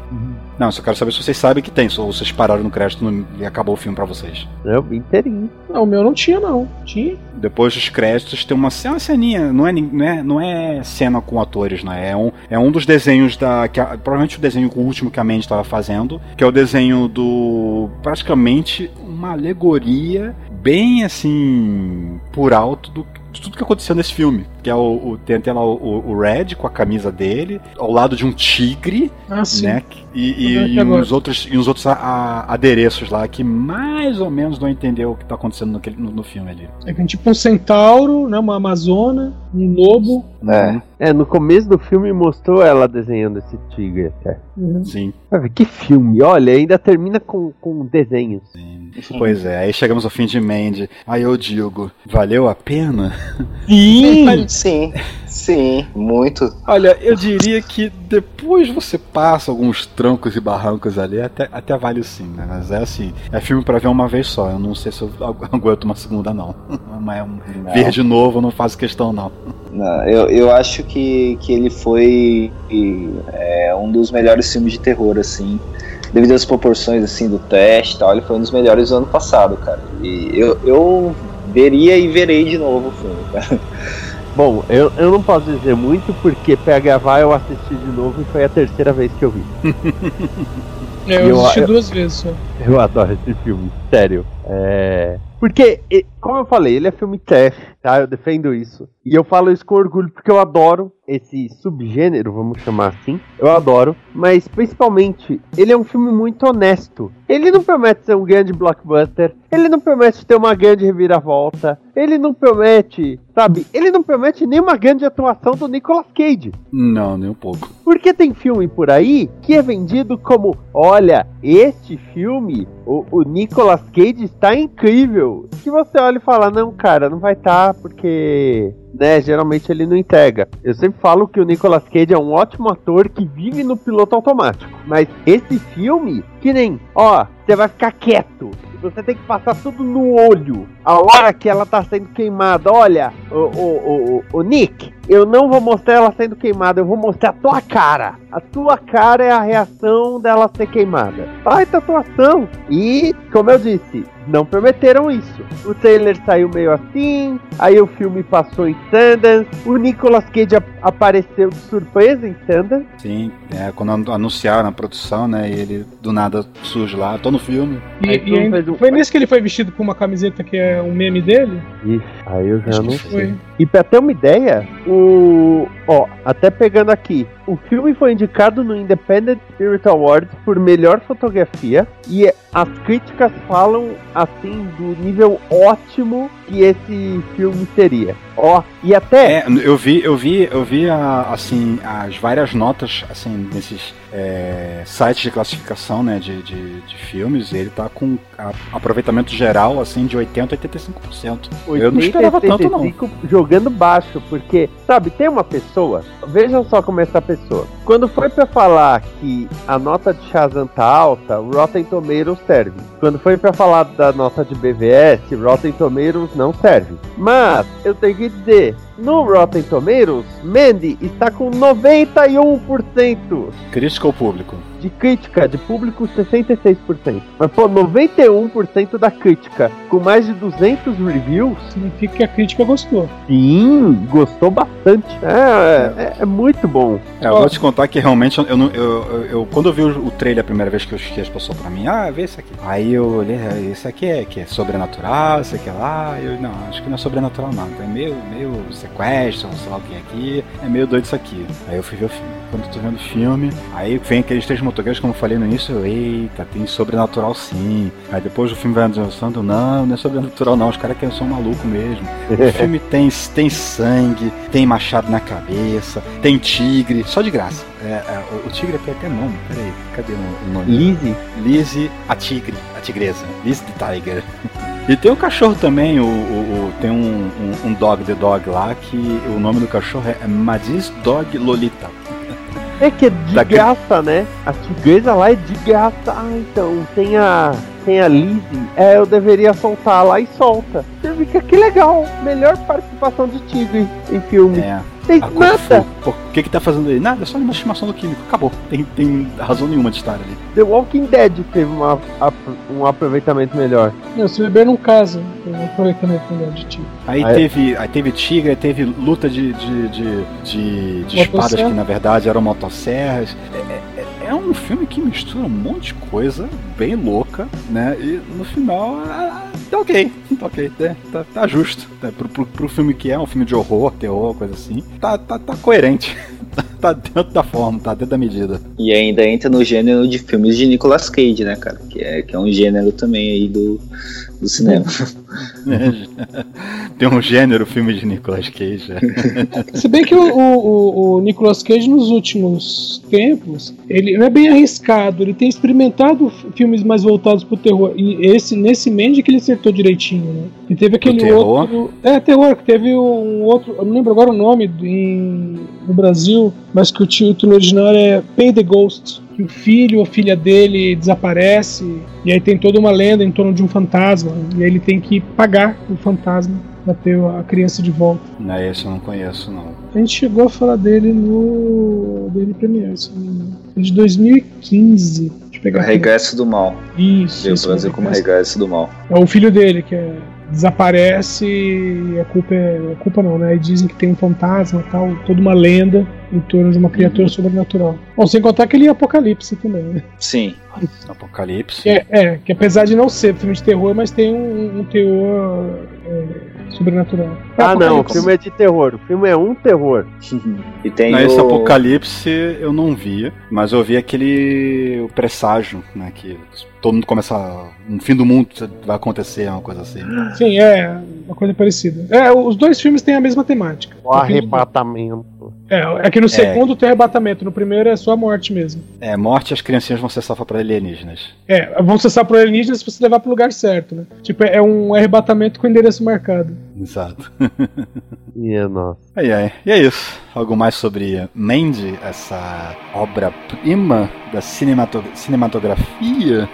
Não, só quero saber se vocês sabem que tem, ou vocês pararam no crédito no- e acabou o filme pra vocês. Eu vi inteirinho. Não, o meu não tinha, não. Tinha? Depois dos créditos tem uma, é uma ceninha, não é, não, é, não é cena com atores, né? É um, é um dos desenhos da. Que a- provavelmente o desenho último que a Mandy estava fazendo, que é o desenho do. praticamente uma alegoria bem assim. por alto do, de tudo que aconteceu nesse filme. Que é o. o- tem até lá o, o Red com a camisa dele, ao lado de um tigre, Ah, sim. né? E, e, Uhum, e uns outros, e uns outros a- a- adereços lá que mais ou menos não entendeu o que tá acontecendo naquele, no, no filme ali. É tem tipo um centauro, né? Uma amazona, um lobo. É. É, no começo do filme mostrou ela desenhando esse tigre até. Uhum. Sim. Que filme, olha, ainda termina com, com desenhos. Pois é, aí chegamos ao fim de Mandy. Aí eu digo, valeu a pena? Sim! Sim, sim, muito. Olha, eu diria que depois você passa alguns trancos e barrancos ali, até, até vale sim, né? Mas é assim, é filme pra ver uma vez só. Eu não sei se eu agu- aguento uma segunda, não. Mas um Não. ver de novo não faço questão, não. Não, eu, eu acho que, que ele foi é, um dos melhores filmes de terror, assim. Devido às proporções assim do teste e tal, ele foi um dos melhores do ano passado, cara. E eu, eu veria e verei de novo o filme, cara. Bom, eu, eu não posso dizer muito porque pra gravar eu assisti de novo e foi a terceira vez que eu vi. É, eu Eu- assisti eu- duas vezes só. Eu adoro esse filme, sério. É. Porque, como eu falei, ele é filme trash, tá? Eu defendo isso. E eu falo isso com orgulho porque eu adoro esse subgênero, vamos chamar assim. Eu adoro. Mas, principalmente, ele é um filme muito honesto. Ele não promete ser um grande blockbuster. Ele não promete ter uma grande reviravolta. Ele não promete, sabe? Ele não promete nenhuma grande atuação do Nicolas Cage. Não, nem um pouco. Porque tem filme por aí que é vendido como: olha, este filme o, o Nicolas Cage está incrível. Que você olha e fala, não, cara, não vai estar tá porque né, geralmente ele não entrega. Eu sempre falo que o Nicolas Cage é um ótimo ator que vive no piloto automático. Mas esse filme, que nem, ó, você vai ficar quieto. Você tem que passar tudo no olho. A hora que ela tá sendo queimada. Olha, o, o, o, o Nick, eu não vou mostrar ela sendo queimada, eu vou mostrar a tua cara. A tua cara é a reação dela ser queimada. Vai atuação. E, como eu disse, não prometeram isso. O trailer saiu meio assim, aí o filme passou em Sundance, o Nicolas Cage apareceu de surpresa em Sundance. Sim, é, quando anunciaram a produção, né, e ele do nada surge lá, tô no filme. E, e um... foi nesse que ele foi vestido com uma camiseta que é um meme dele? Ixi, aí eu já Acho não sei. Foi. E pra ter uma ideia, o... Ó, até pegando aqui, o filme foi indicado no Independent Spirit Awards por melhor fotografia e as críticas falam assim do nível ótimo que esse filme seria. Ó, e até é, eu vi, eu vi, eu vi a, assim as várias notas assim nesses é, sites de classificação, né, de, de, de filmes. E ele tá com aproveitamento geral assim de 80 a 85%. eu não esperava tanto não. Jogando baixo, porque sabe, tem uma pessoa. Vejam só como essa pessoa. Quando foi para falar que a nota de Shazam tá alta, o Rotten Tomatoes serve. Quando foi para falar da nota de BVS, Rotten Tomatoes não serve. Mas eu tenho que dizer, no Rotten Tomatoes, Mandy está com 91%. Crítica ou público? De crítica, de público 66%. Mas pô, 91% da crítica, com mais de 200 reviews. Significa que a crítica gostou. Sim, gostou bastante. É, é, é muito bom. É, eu vou te contar que realmente eu, eu, eu, eu quando eu vi o, trailer a primeira vez que, que as pessoas pra mim, ah, vê esse aqui. Aí eu olhei, ah, esse aqui é que é sobrenatural, esse aqui é lá. Eu, não, acho que não é sobrenatural não. É meio, meio sequestro, sei lá o que é aqui. É meio doido isso aqui. Aí eu fui ver o filme. Quando eu tô vendo o filme, aí vem aqueles três motoqueiros, como eu falei no início, eita, tem sobrenatural sim. Aí depois o filme vai avançando, não, não é sobrenatural não, os caras que são malucos mesmo. O filme tem, tem sangue, tem machado na cabeça, tem tigre, só de graça. É, é, o, o, tigre tem até nome, peraí, cadê o, o nome? Lizzie? Lizzie, a tigre, a tigresa. Lizzie the Tiger. E tem o cachorro também, o, o, o tem um, um, um, Dog the Dog lá, que o nome do cachorro é Madis Dog Lolita. É que é de Daqui... graça, né? A tigresa lá é de graça. Ah, então, tem a. Tem a Lizzie. É, eu deveria soltar lá e solta. Você fica que legal. Melhor participação de tigre em filme. É. Tem nada. O que que tá fazendo aí? Nada, é só uma estimação do químico. Acabou. Tem, tem razão nenhuma de estar ali. The Walking Dead teve uma, um aproveitamento melhor. Não, se beber não casa. Tem um aproveitamento melhor de tigre. Aí, aí, teve, aí teve tigre, aí teve luta de, de, de, de, de espadas que na verdade eram motosserras. É, é, é, um filme que mistura um monte de coisa bem louca, né? E no final tá ok, tá ok, é, tá, tá justo. É, pro, pro, pro, filme que é, um filme de horror, terror, coisa assim, tá, tá, tá coerente. tá dentro da forma, tá dentro da medida. E ainda entra no gênero de filmes de Nicolas Cage, né, cara? Que é, que é um gênero também aí do, do cinema. Tem um gênero filme de Nicolas Cage. Se bem que o, o, o, Nicolas Cage nos últimos tempos, ele não é bem arriscado, ele tem experimentado filmes mais voltados pro terror. E esse, nesse Mandy que ele acertou direitinho, né? E teve aquele outro. É, terror, que teve um outro. Eu não lembro agora o nome em, no Brasil, mas que o título original é Pay the Ghost que o filho ou filha dele desaparece e aí tem toda uma lenda em torno de um fantasma e aí ele tem que pagar o fantasma para ter a criança de volta. Não, esse eu não conheço não. A gente chegou a falar dele no dele Premiere, se não me engano. É de 2015. Deixa eu pegar. O Regresso do Mal. Isso. Eu Brasil como Regresso do Mal. É o filho dele que é desaparece e a culpa é. A culpa não, né? E dizem que tem um fantasma e tal, toda uma lenda em torno de uma criatura uhum. sobrenatural. Bom, sem contar aquele Apocalipse também, né? Sim. Apocalipse. É, é, que apesar de não ser filme de terror, mas tem um, um teor é, sobrenatural. ah, não, o filme é de terror. O filme é um terror. e tem não, o... Esse Apocalipse eu não vi, mas eu vi aquele o presságio, né? Que todo mundo começa. Um fim do mundo vai acontecer, uma coisa assim. Sim, é uma coisa parecida. É, os dois filmes têm a mesma temática. O, o arrebatamento. É, é que no segundo tem arrebatamento, no primeiro é só a morte mesmo. É, morte as criancinhas vão ser salvas para alienígenas. É, vão cessar pro alienígenas se você levar pro lugar certo, né? Tipo, é um arrebatamento com endereço marcado. Exato. Minha nossa. Ai, ai. E é isso. Algo mais sobre Mandy, essa obra-prima da cinematogra- cinematografia?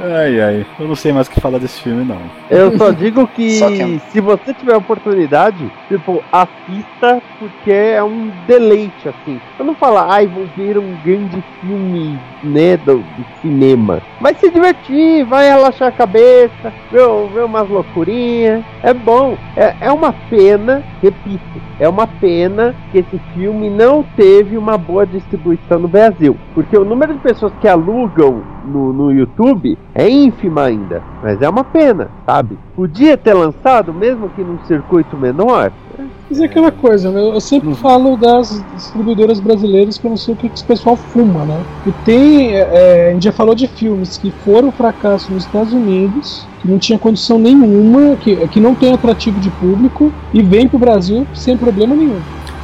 Ai, ai. Eu não sei mais o que falar desse filme, não. Eu só digo que, Só que- se você tiver oportunidade, tipo, assista porque é um deleite, assim. Eu não falo, ai, vou ver um grande filme, né, do, do cinema. Mas se divertir, vai relaxar a cabeça, ver, ver umas loucurinhas. É bom. É, é uma pena, repito, é uma pena que esse filme não teve uma boa distribuição no Brasil. Porque o número de pessoas que alugam no, no YouTube é ínfima ainda. Mas é uma pena, sabe? Podia ter lançado, mesmo que num circuito menor. Mas é aquela coisa, né? Eu sempre falo das distribuidoras brasileiras que eu não sei o que esse pessoal fuma, né? E tem. é, a gente já falou de filmes que foram fracasso nos Estados Unidos, que não tinha condição nenhuma, que, que não tem atrativo de público, e vem pro Brasil sem problema nenhum.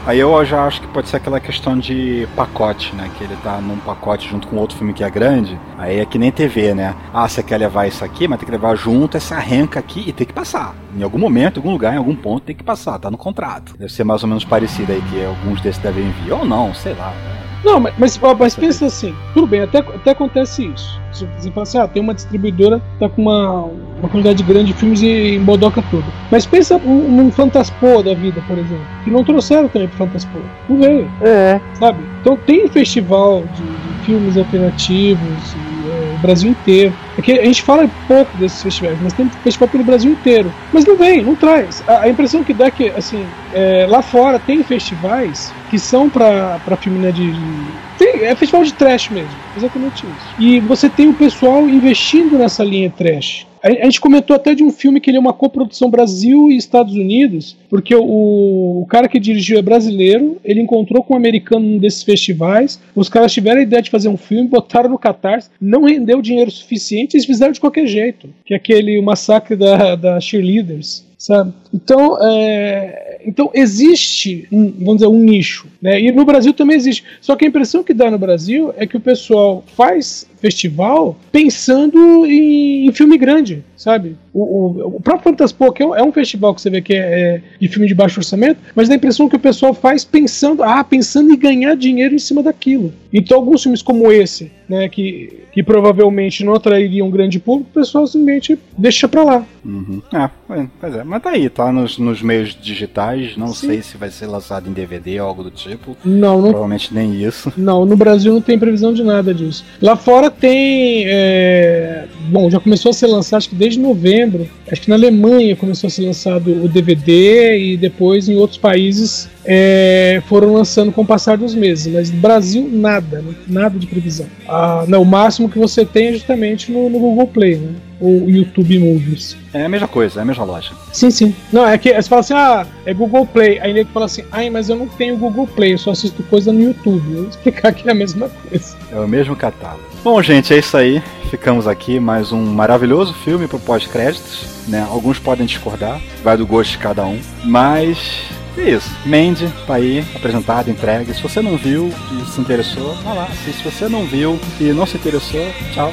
Aí eu já acho que pode ser aquela questão de pacote, né? Que ele tá num pacote junto com outro filme que é grande. Aí é que nem TV, né? Ah, você quer levar isso aqui, mas tem que levar junto essa arranca aqui e tem que passar. Em algum momento, em algum lugar, em algum ponto tem que passar, tá no contrato. Deve ser mais ou menos parecido aí que alguns desses devem vir. Ou não, sei lá. né? Não, mas, mas, mas pensa assim, tudo bem, até, até acontece isso. Você você fala assim, ah, tem uma distribuidora que tá com uma, uma quantidade grande de filmes e, e modoca tudo. Mas pensa num, Fantaspoa da vida, por exemplo, que não trouxeram também pro Fantaspoa. Não veio, É, sabe? Então tem festival de, de filmes alternativos, o Brasil inteiro. É que a gente fala pouco desses festivais, mas tem festival pelo Brasil inteiro. Mas não vem, não traz. A, a impressão que dá é que, assim, é, lá fora tem festivais que são pra, pra filme né, de. Tem, é festival de trash mesmo, exatamente isso. E você tem o pessoal investindo nessa linha trash. A, gente comentou até de um filme que ele é uma coprodução Brasil e Estados Unidos, porque o, o cara que dirigiu é brasileiro, ele encontrou com um americano num desses festivais, os caras tiveram a ideia de fazer um filme, botaram no Catarse, não rendeu dinheiro suficiente, eles fizeram de qualquer jeito, que é aquele massacre da, da cheerleaders. Sabe? Então, é, então existe, um, vamos dizer, um nicho. Né? E no Brasil também existe. Só que a impressão que dá no Brasil é que o pessoal faz festival pensando em, em filme grande, sabe? O, o, o próprio Fantaspoa, que é um, é um festival que você vê que é, é de filme de baixo orçamento, mas dá a impressão que o pessoal faz pensando, ah, pensando em ganhar dinheiro em cima daquilo. Então alguns filmes como esse, né, que, que provavelmente não atrairiam um grande público, o pessoal simplesmente deixa pra lá. Uhum. Ah, é, pois é. Mas tá aí, tá nos, nos meios digitais. Não Sim. sei se vai ser lançado em DVD ou algo do tipo. Não, não Provavelmente nem isso. Não, no Brasil não tem previsão de nada disso. Lá fora tem. é, Bom, já começou a ser lançado, acho que desde novembro. Acho que na Alemanha começou a ser lançado o DVD e depois em outros países é, foram lançando com o passar dos meses. Mas no Brasil, nada, né? nada de previsão. Ah, não, o máximo que você tem é justamente no, no Google Play, né? Ou YouTube Movies. É a mesma coisa, é a mesma loja. Sim, sim. Não, é que você fala assim, ah, é Google Play. Aí ele fala assim, ai, mas eu não tenho Google Play, eu só assisto coisa no YouTube. Eu vou explicar que é a mesma coisa. É o mesmo catálogo. Bom, gente, é isso aí. Ficamos aqui mais um maravilhoso filme pro pós-créditos. Né? Alguns podem discordar, vai do gosto de cada um. Mas é isso. Mandy tá aí, apresentado, entregue. Se você não viu e se interessou, vá lá. Se você não viu e não se interessou, tchau.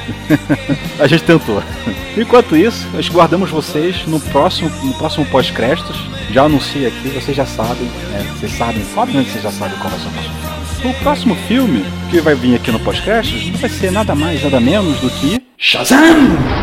A gente tentou. Enquanto isso, nós guardamos vocês no próximo, no próximo pós-créditos. Já anunciei aqui, vocês já sabem, né? Vocês sabem, obviamente vocês já sabem vai ser o próximo filme. O próximo filme que vai vir aqui no podcast vai ser nada mais, nada menos do que Shazam!